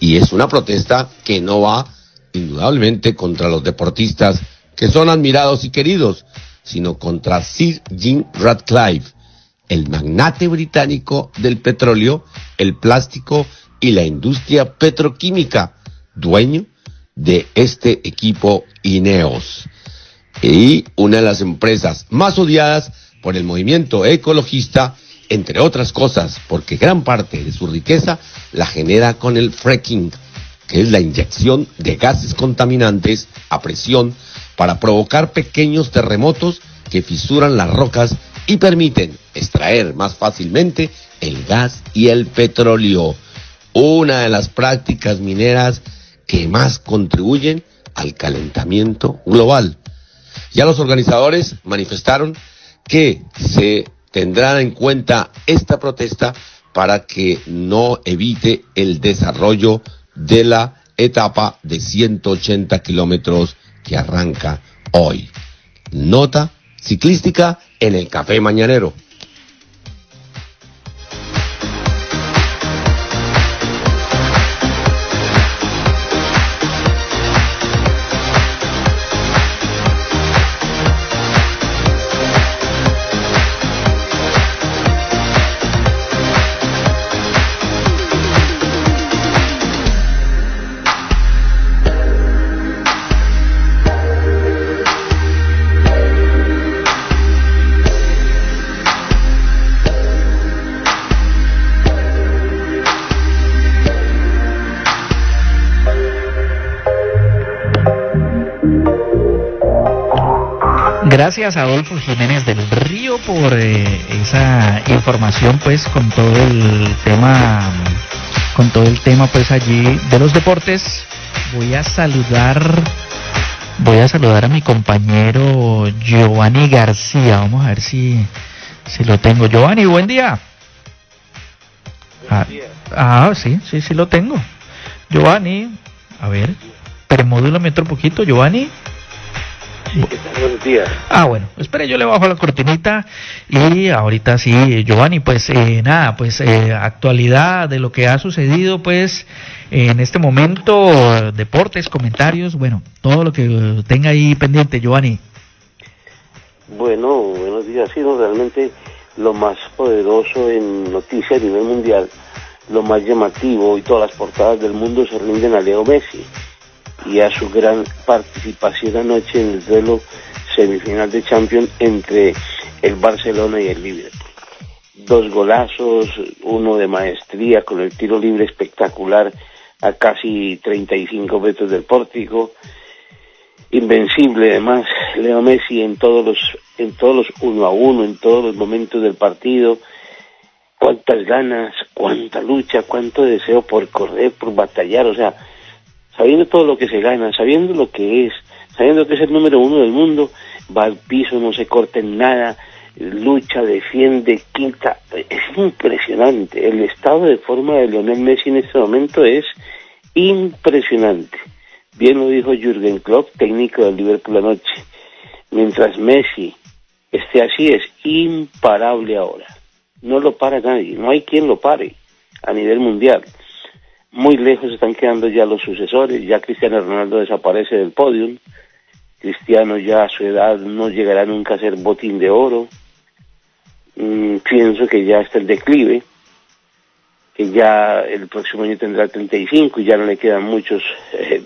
Y es una protesta que no va indudablemente contra los deportistas que son admirados y queridos, sino contra Sir Jim Radcliffe, el magnate británico del petróleo, el plástico y la industria petroquímica, dueño de este equipo Ineos. Y una de las empresas más odiadas por el movimiento ecologista, entre otras cosas, porque gran parte de su riqueza la genera con el fracking, que es la inyección de gases contaminantes a presión para provocar pequeños terremotos que fisuran las rocas y permiten extraer más fácilmente el gas y el petróleo. Una de las prácticas mineras que más contribuyen al calentamiento global. Ya los organizadores manifestaron que se tendrá en cuenta esta protesta para que no evite el desarrollo de la etapa de 180 kilómetros que arranca hoy. Nota ciclística en el Café Mañanero. Gracias a Adolfo Jiménez del Río por eh, esa información, pues con todo el tema, con todo el tema, pues allí de los deportes. Voy a saludar, voy a saludar a mi compañero Giovanni García. Vamos a ver si, si lo tengo. Giovanni, buen día. Ah, ah, sí, sí, sí lo tengo. Giovanni, a ver, premodúlame otro poquito, Giovanni. Buenos días. Ah, bueno, espere, yo le bajo la cortinita y ahorita sí, Giovanni, pues eh, nada, pues eh, actualidad de lo que ha sucedido, pues en este momento, deportes, comentarios, bueno, todo lo que tenga ahí pendiente, Giovanni. Bueno, buenos días. Sí, no, realmente lo más poderoso en noticias a nivel mundial, lo más llamativo y todas las portadas del mundo se rinden a Leo Messi y a su gran participación anoche en el duelo semifinal de Champions entre el Barcelona y el Liverpool. Dos golazos, uno de maestría con el tiro libre espectacular a casi 35 metros del pórtico. Invencible además Leo Messi en todos los en todos los uno a uno, en todos los momentos del partido. Cuántas ganas, cuánta lucha, cuánto deseo por correr, por batallar, o sea, sabiendo todo lo que se gana, sabiendo lo que es, sabiendo que es el número uno del mundo, va al piso, no se corta en nada, lucha, defiende, quinta. Es impresionante. El estado de forma de Lionel Messi en este momento es impresionante. Bien lo dijo Jürgen Klopp, técnico del Liverpool anoche. Mientras Messi esté así, es imparable ahora. No lo para nadie, no hay quien lo pare a nivel mundial. Muy lejos están quedando ya los sucesores, ya Cristiano Ronaldo desaparece del podium, Cristiano ya a su edad no llegará nunca a ser botín de oro, Mm, pienso que ya está el declive, que ya el próximo año tendrá 35 y ya no le quedan muchos eh,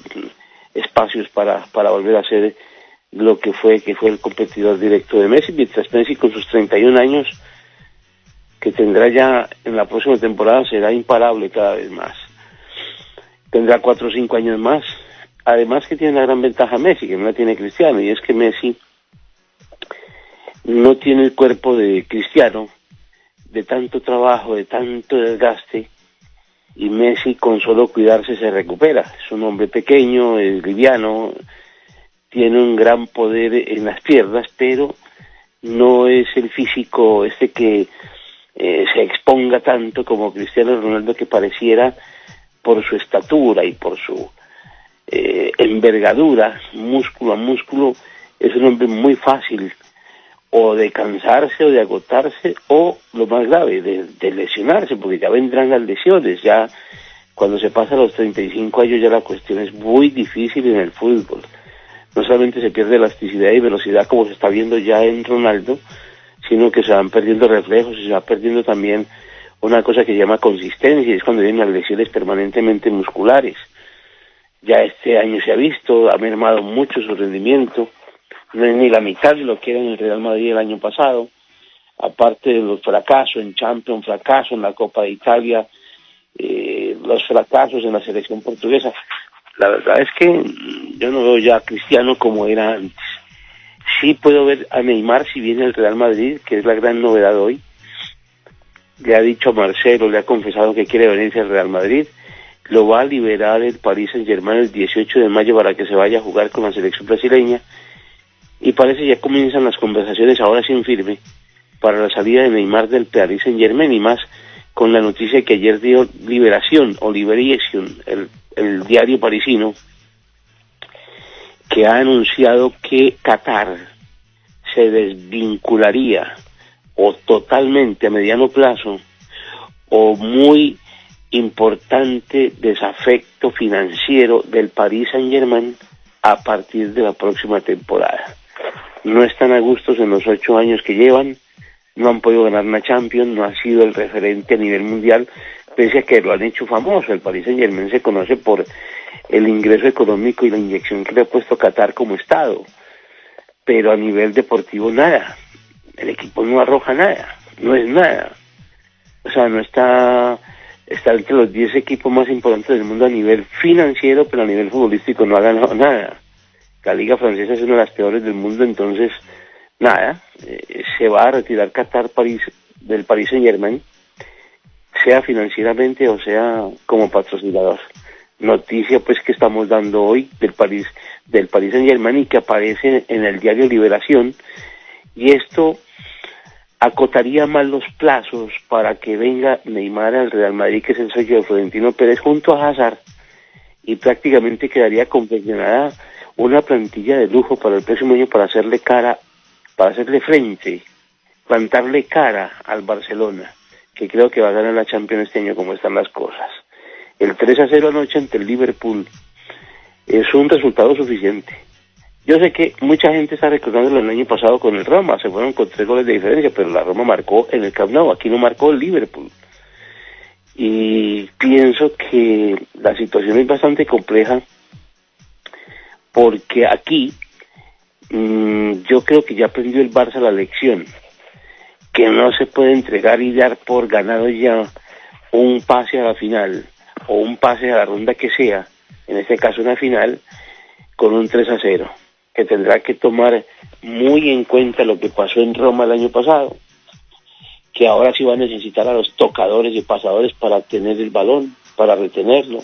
espacios para, para volver a ser lo que fue que fue el competidor directo de Messi, mientras Messi con sus 31 años que tendrá ya en la próxima temporada será imparable cada vez más. Tendrá cuatro o cinco años más. Además que tiene una gran ventaja Messi, que no la tiene Cristiano, y es que Messi no tiene el cuerpo de Cristiano, de tanto trabajo, de tanto desgaste, y Messi con solo cuidarse se recupera. Es un hombre pequeño, es liviano, tiene un gran poder en las piernas, pero no es el físico este que eh, se exponga tanto como Cristiano Ronaldo que pareciera por su estatura y por su eh, envergadura, músculo a músculo, es un hombre muy fácil o de cansarse o de agotarse o lo más grave, de, lesionarse, porque ya vendrán las lesiones, ya cuando se pasa a los 35 años ya la cuestión es muy difícil en el fútbol. No solamente se pierde elasticidad y velocidad como se está viendo ya en Ronaldo, sino que se van perdiendo reflejos y se va perdiendo también una cosa que se llama consistencia, y es cuando vienen las lesiones permanentemente musculares. Ya este año se ha visto, ha mermado mucho su rendimiento, no es ni la mitad de lo que era en el Real Madrid el año pasado, aparte de los fracasos en Champions, fracasos en la Copa de Italia, eh, los fracasos en la selección portuguesa. La verdad es que yo no veo ya a Cristiano como era antes. Sí puedo ver a Neymar si viene el Real Madrid, que es la gran novedad hoy. Le ha dicho a Marcelo, le ha confesado que quiere venirse al Real Madrid. Lo va a liberar el Paris Saint Germain el 18 de mayo para que se vaya a jugar con la selección brasileña y parece ya comienzan las conversaciones ahora sin firme para la salida de Neymar del Paris Saint Germain y más con la noticia que ayer dio Liberación o Liberation, el, el diario parisino, que ha anunciado que Qatar se desvincularía o totalmente a mediano plazo o muy importante desafecto financiero del Paris Saint Germain a partir de la próxima temporada no están a gustos en los ocho años que llevan, no han podido ganar una Champions, no ha sido el referente a nivel mundial, pese a que lo han hecho famoso. El Paris Saint Germain se conoce por el ingreso económico y la inyección que le ha puesto Qatar como Estado, pero a nivel deportivo nada. El equipo no arroja nada, no es nada. O sea, no está, entre los diez equipos más importantes del mundo a nivel financiero, pero a nivel futbolístico no ha ganado nada la liga francesa es una de las peores del mundo, entonces, nada, eh, se va a retirar Qatar París, del Paris Saint Germain, sea financieramente o sea como patrocinador. Noticia pues que estamos dando hoy del París, del Paris Saint Germain y que aparece en el diario Liberación, y esto acotaría más los plazos para que venga Neymar al Real Madrid, que es el sello de Florentino Pérez, junto a Hazard, y prácticamente quedaría confeccionada una plantilla de lujo para el próximo año para hacerle cara, para hacerle frente, plantarle cara al Barcelona, que creo que va a ganar la Champions este año como están las cosas. El 3 a 0 anoche ante el Liverpool es un resultado suficiente. Yo sé que mucha gente está recordándolo el año pasado con el Roma, se fueron con tres goles de diferencia, pero la Roma marcó en el Camp Nou, aquí no marcó el Liverpool. Y pienso que la situación es bastante compleja porque aquí mm, yo creo que ya aprendió el Barça la lección, que no se puede entregar y dar por ganado ya un pase a la final o un pase a la ronda que sea, en este caso una final, con un 3 a 0, que tendrá que tomar muy en cuenta lo que pasó en Roma el año pasado, que ahora sí va a necesitar a los tocadores y pasadores para tener el balón, para retenerlo,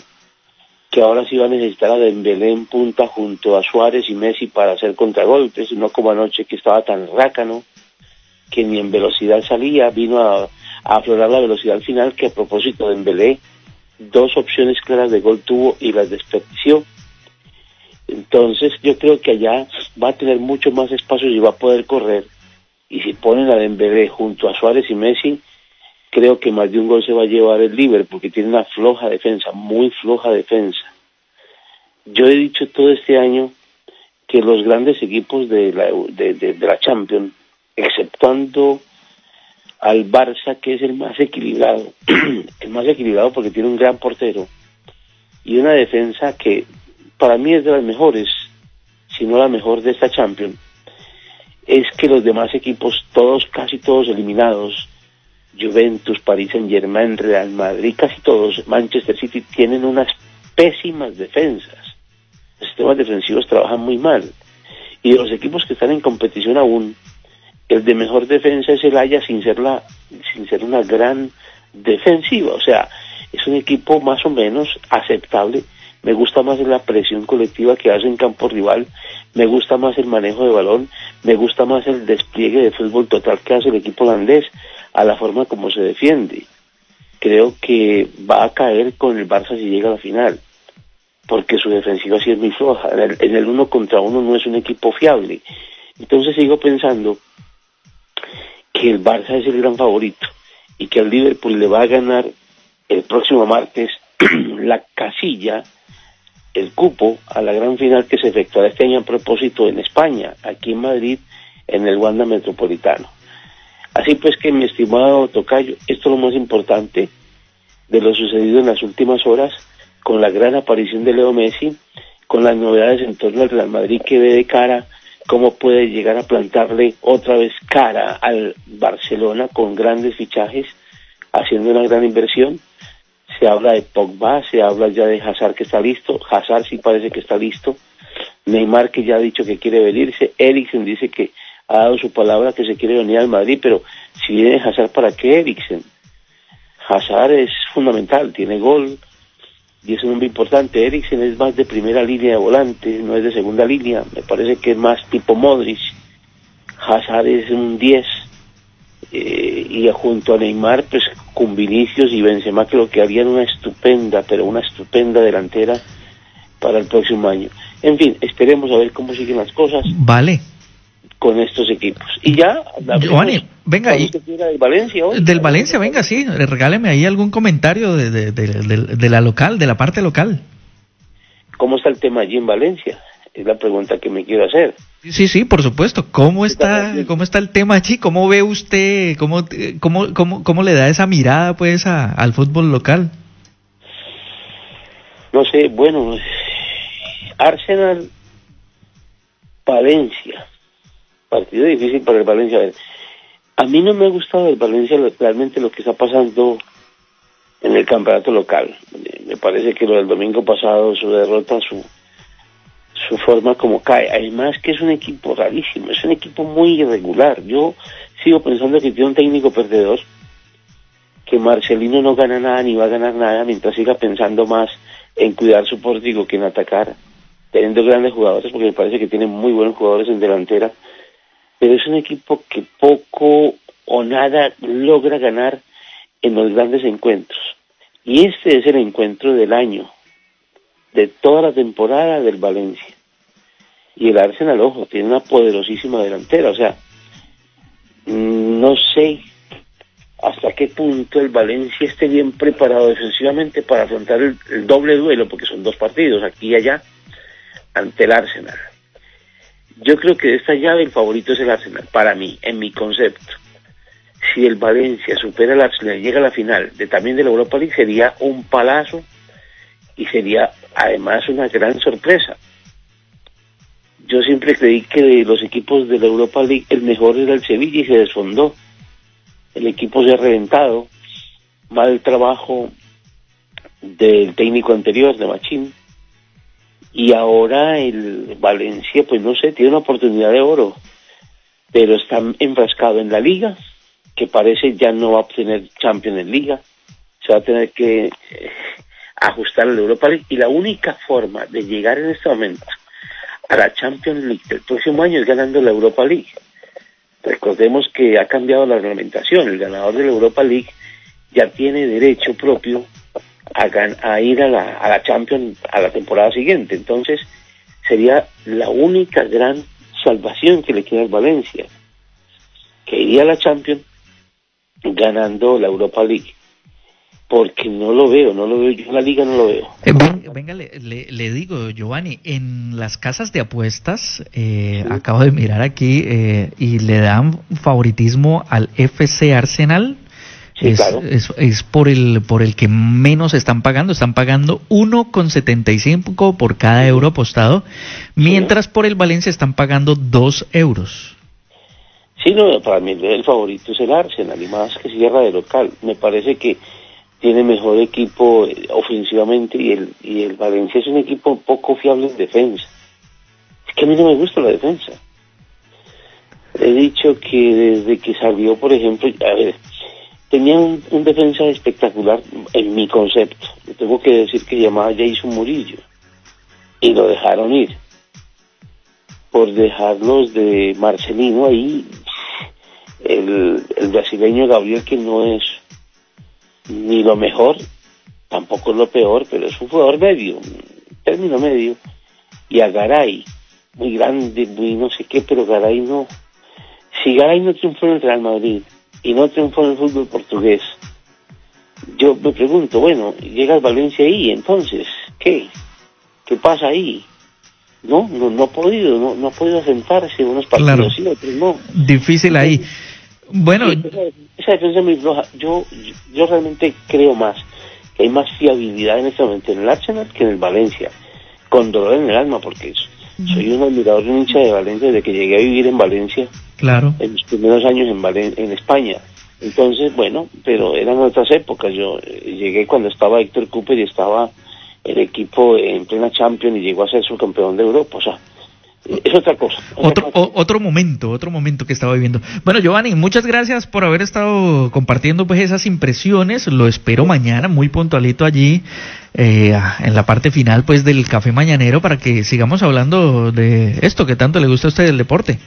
que ahora sí va a necesitar a Dembélé en punta junto a Suárez y Messi para hacer contragolpes, no como anoche que estaba tan rácano, que ni en velocidad salía, vino a, aflorar la velocidad final que a propósito de Dembélé, dos opciones claras de gol tuvo y las desperdició. Entonces yo creo que allá va a tener mucho más espacios y va a poder correr. Y si ponen a Dembélé junto a Suárez y Messi, creo que más de un gol se va a llevar el Liverpool porque tiene una floja defensa, muy floja defensa. Yo he dicho todo este año que los grandes equipos de la, de la Champions, exceptuando al Barça, que es el más equilibrado, el más equilibrado porque tiene un gran portero y una defensa que para mí es de las mejores, si no la mejor de esta Champions, es que los demás equipos, todos, casi todos eliminados, Juventus, París Saint Germain, Real Madrid, casi todos, Manchester City, tienen unas pésimas defensas. Los sistemas defensivos trabajan muy mal. Y de los equipos que están en competición aún, el de mejor defensa es el Haya sin ser, la, sin ser una gran defensiva. O sea, es un equipo más o menos aceptable. Me gusta más la presión colectiva que hace en campo rival, me gusta más el manejo de balón, me gusta más el despliegue de fútbol total que hace el equipo holandés a la forma como se defiende. Creo que va a caer con el Barça si llega a la final, porque su defensiva sí es muy floja. En el, en el uno contra uno no es un equipo fiable. Entonces sigo pensando que el Barça es el gran favorito y que el Liverpool le va a ganar el próximo martes la casilla, el cupo a la gran final que se efectuará este año a propósito en España, aquí en Madrid, en el Wanda Metropolitano. Así pues que mi estimado Tocayo, esto es lo más importante de lo sucedido en las últimas horas con la gran aparición de Leo Messi, con las novedades en torno al Real Madrid que ve de cara cómo puede llegar a plantarle otra vez cara al Barcelona con grandes fichajes, haciendo una gran inversión. Se habla de Pogba, se habla ya de Hazard que está listo, Hazard sí parece que está listo, Neymar que ya ha dicho que quiere venirse, Eriksen dice que ha dado su palabra que se quiere venir al Madrid, pero si viene Hazard, ¿para qué Eriksen? Hazard es fundamental, tiene gol y es un hombre importante. Eriksen es más de primera línea de volante, no es de segunda línea, me parece que es más tipo Modric. Hazard es un 10 eh, y junto a Neymar, pues con Vinicius y Benzema creo que harían una estupenda, pero una estupenda delantera para el próximo año. En fin, esperemos a ver cómo siguen las cosas Vale. con estos equipos. Y ya, Giovanni, venga, y- ¿Cuándo se tira del Valencia hoy? Del Valencia, venga, sí, regáleme ahí algún comentario de- de- de la local, de la parte local. ¿Cómo está el tema allí en Valencia? Es la pregunta que me quiero hacer. Sí, sí, por supuesto. ¿Cómo está, cómo está el tema allí? ¿Cómo ve usted, cómo, cómo, cómo, cómo le da esa mirada pues a- al fútbol local? No sé, bueno, Arsenal, Valencia. Partido difícil para el Valencia. A ver, a mí no me ha gustado el Valencia realmente lo que está pasando en el campeonato local. Me parece que lo del domingo pasado, su derrota, su, su forma como cae. Además que es un equipo rarísimo, es un equipo muy irregular. Yo sigo pensando que tiene un técnico perdedor, que Marcelino no gana nada ni va a ganar nada mientras siga pensando más en cuidar su pórtico que en atacar, teniendo grandes jugadores, porque me parece que tiene muy buenos jugadores en delantera, pero es un equipo que poco o nada logra ganar en los grandes encuentros. Y este es el encuentro del año, de toda la temporada del Valencia. Y el Arsenal, ojo, tiene una poderosísima delantera, o sea, mm, no sé hasta qué punto el Valencia esté bien preparado defensivamente para afrontar el, doble duelo, porque son dos partidos, aquí y allá, ante el Arsenal. Yo creo que de esta llave el favorito es el Arsenal, para mí, en mi concepto. Si el Valencia supera al Arsenal y llega a la final de, también de la Europa League, sería un palazo y sería además una gran sorpresa. Yo siempre creí que de los equipos de la Europa League el mejor era el Sevilla y se desfondó. El equipo se ha reventado. Mal trabajo del técnico anterior, de Machín. Y ahora el Valencia, pues no sé, tiene una oportunidad de oro. Pero está enfrascado en la liga, que parece ya no va a obtener Champions en liga. Se va a tener que ajustar la Europa League. Y la única forma de llegar en este momento a la Champions League del próximo año es ganando la Europa League. Recordemos que ha cambiado la reglamentación. El ganador de la Europa League ya tiene derecho propio a, a ir a la, a la Champions a la temporada siguiente. Entonces, sería la única gran salvación que le queda al Valencia, que iría a la Champions ganando la Europa League. Porque no lo veo, no lo veo, yo en la liga no lo veo. Eh, ven- venga, le, le- le digo, Giovanni, en las casas de apuestas, eh, acabo de mirar aquí, eh, y le dan favoritismo al FC Arsenal. Sí, es, claro. es, es por el por el que menos están pagando, están pagando 1,75 por cada euro apostado, mientras por el Valencia están pagando 2 euros. Sí, no, para mí el favorito es el Arsenal, y más que cierra de local. Me parece que tiene mejor equipo eh, ofensivamente y el, y el Valencia es un equipo poco fiable en defensa. Es que a mí no me gusta la defensa. He dicho que desde que salió, por ejemplo, a ver, tenía un, defensa espectacular en mi concepto. Le tengo que decir que llamaba Jason Murillo y lo dejaron ir por dejarlos de Marcelino ahí el brasileño Gabriel que no es ni lo mejor tampoco es lo peor pero es un jugador medio término medio y a Garay muy grande muy no sé qué pero Garay no si Garay no triunfó en el Real Madrid y no triunfó en el fútbol portugués yo me pregunto bueno llega el Valencia ahí entonces ¿qué? ¿qué pasa ahí? no, no, no ha podido, no, no ha podido asentarse en unos partidos Claro. sí, otros no. Difícil ahí. Bueno, Sí, esa, esa defensa es muy floja. Yo, yo, yo realmente creo más que hay más fiabilidad en este momento en el Arsenal que en el Valencia. Con dolor en el alma, porque soy un admirador y un hincha de Valencia desde que llegué a vivir en Valencia claro. en mis primeros años en, Valen- en España. Entonces, bueno, pero eran otras épocas. Yo eh, llegué cuando estaba Héctor Cooper y estaba el equipo en plena Champions y llegó a ser subcampeón de Europa. O sea, es otra cosa. Otro, o- otro momento, otro momento que estaba viviendo. Bueno, Giovanni, muchas gracias por haber estado compartiendo pues esas impresiones. Lo espero mañana, muy puntualito allí, eh, en la parte final pues del café mañanero para que sigamos hablando de esto que tanto le gusta a usted del deporte.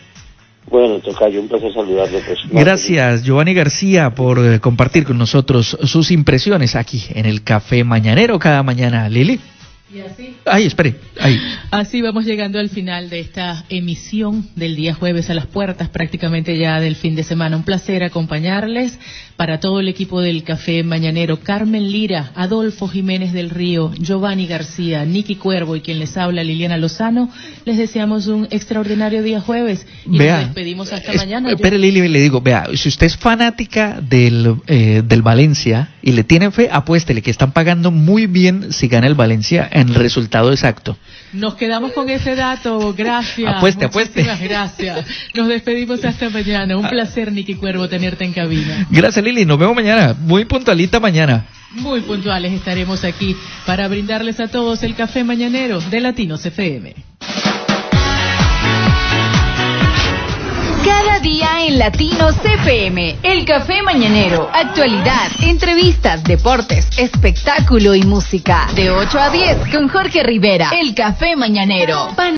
Bueno, Tocayo, un placer saludarlo. Pues, Gracias, Giovanni García, por eh, compartir con nosotros sus impresiones aquí en el café mañanero cada mañana. Lili. Y así. Ay, espere. Ay. Así vamos llegando al final de esta emisión del día jueves a las puertas prácticamente ya del fin de semana. Un placer acompañarles para todo el equipo del Café Mañanero. Carmen Lira, Adolfo Jiménez del Río, Giovanni García, Nicky Cuervo y quien les habla Liliana Lozano. Les deseamos un extraordinario día jueves y Vea, nos despedimos hasta Es- mañana. Espere, Lili, le digo, vea, si usted es fanática del, eh, del Valencia y le tiene fe, apuéstele que están pagando muy bien si gana el Valencia en resultado exacto. Nos quedamos con ese dato, gracias. Apueste, apueste. Muchísimas gracias. Nos despedimos hasta mañana. Un placer, Nicky Cuervo, tenerte en cabina. Gracias, Lili, nos vemos mañana, muy puntualita mañana. Muy puntuales estaremos aquí para brindarles a todos el café mañanero de Latinos FM. Cada día en Latinos FM, el café mañanero, actualidad, entrevistas, deportes, espectáculo y música. De 8 a 10 con Jorge Rivera, el café mañanero.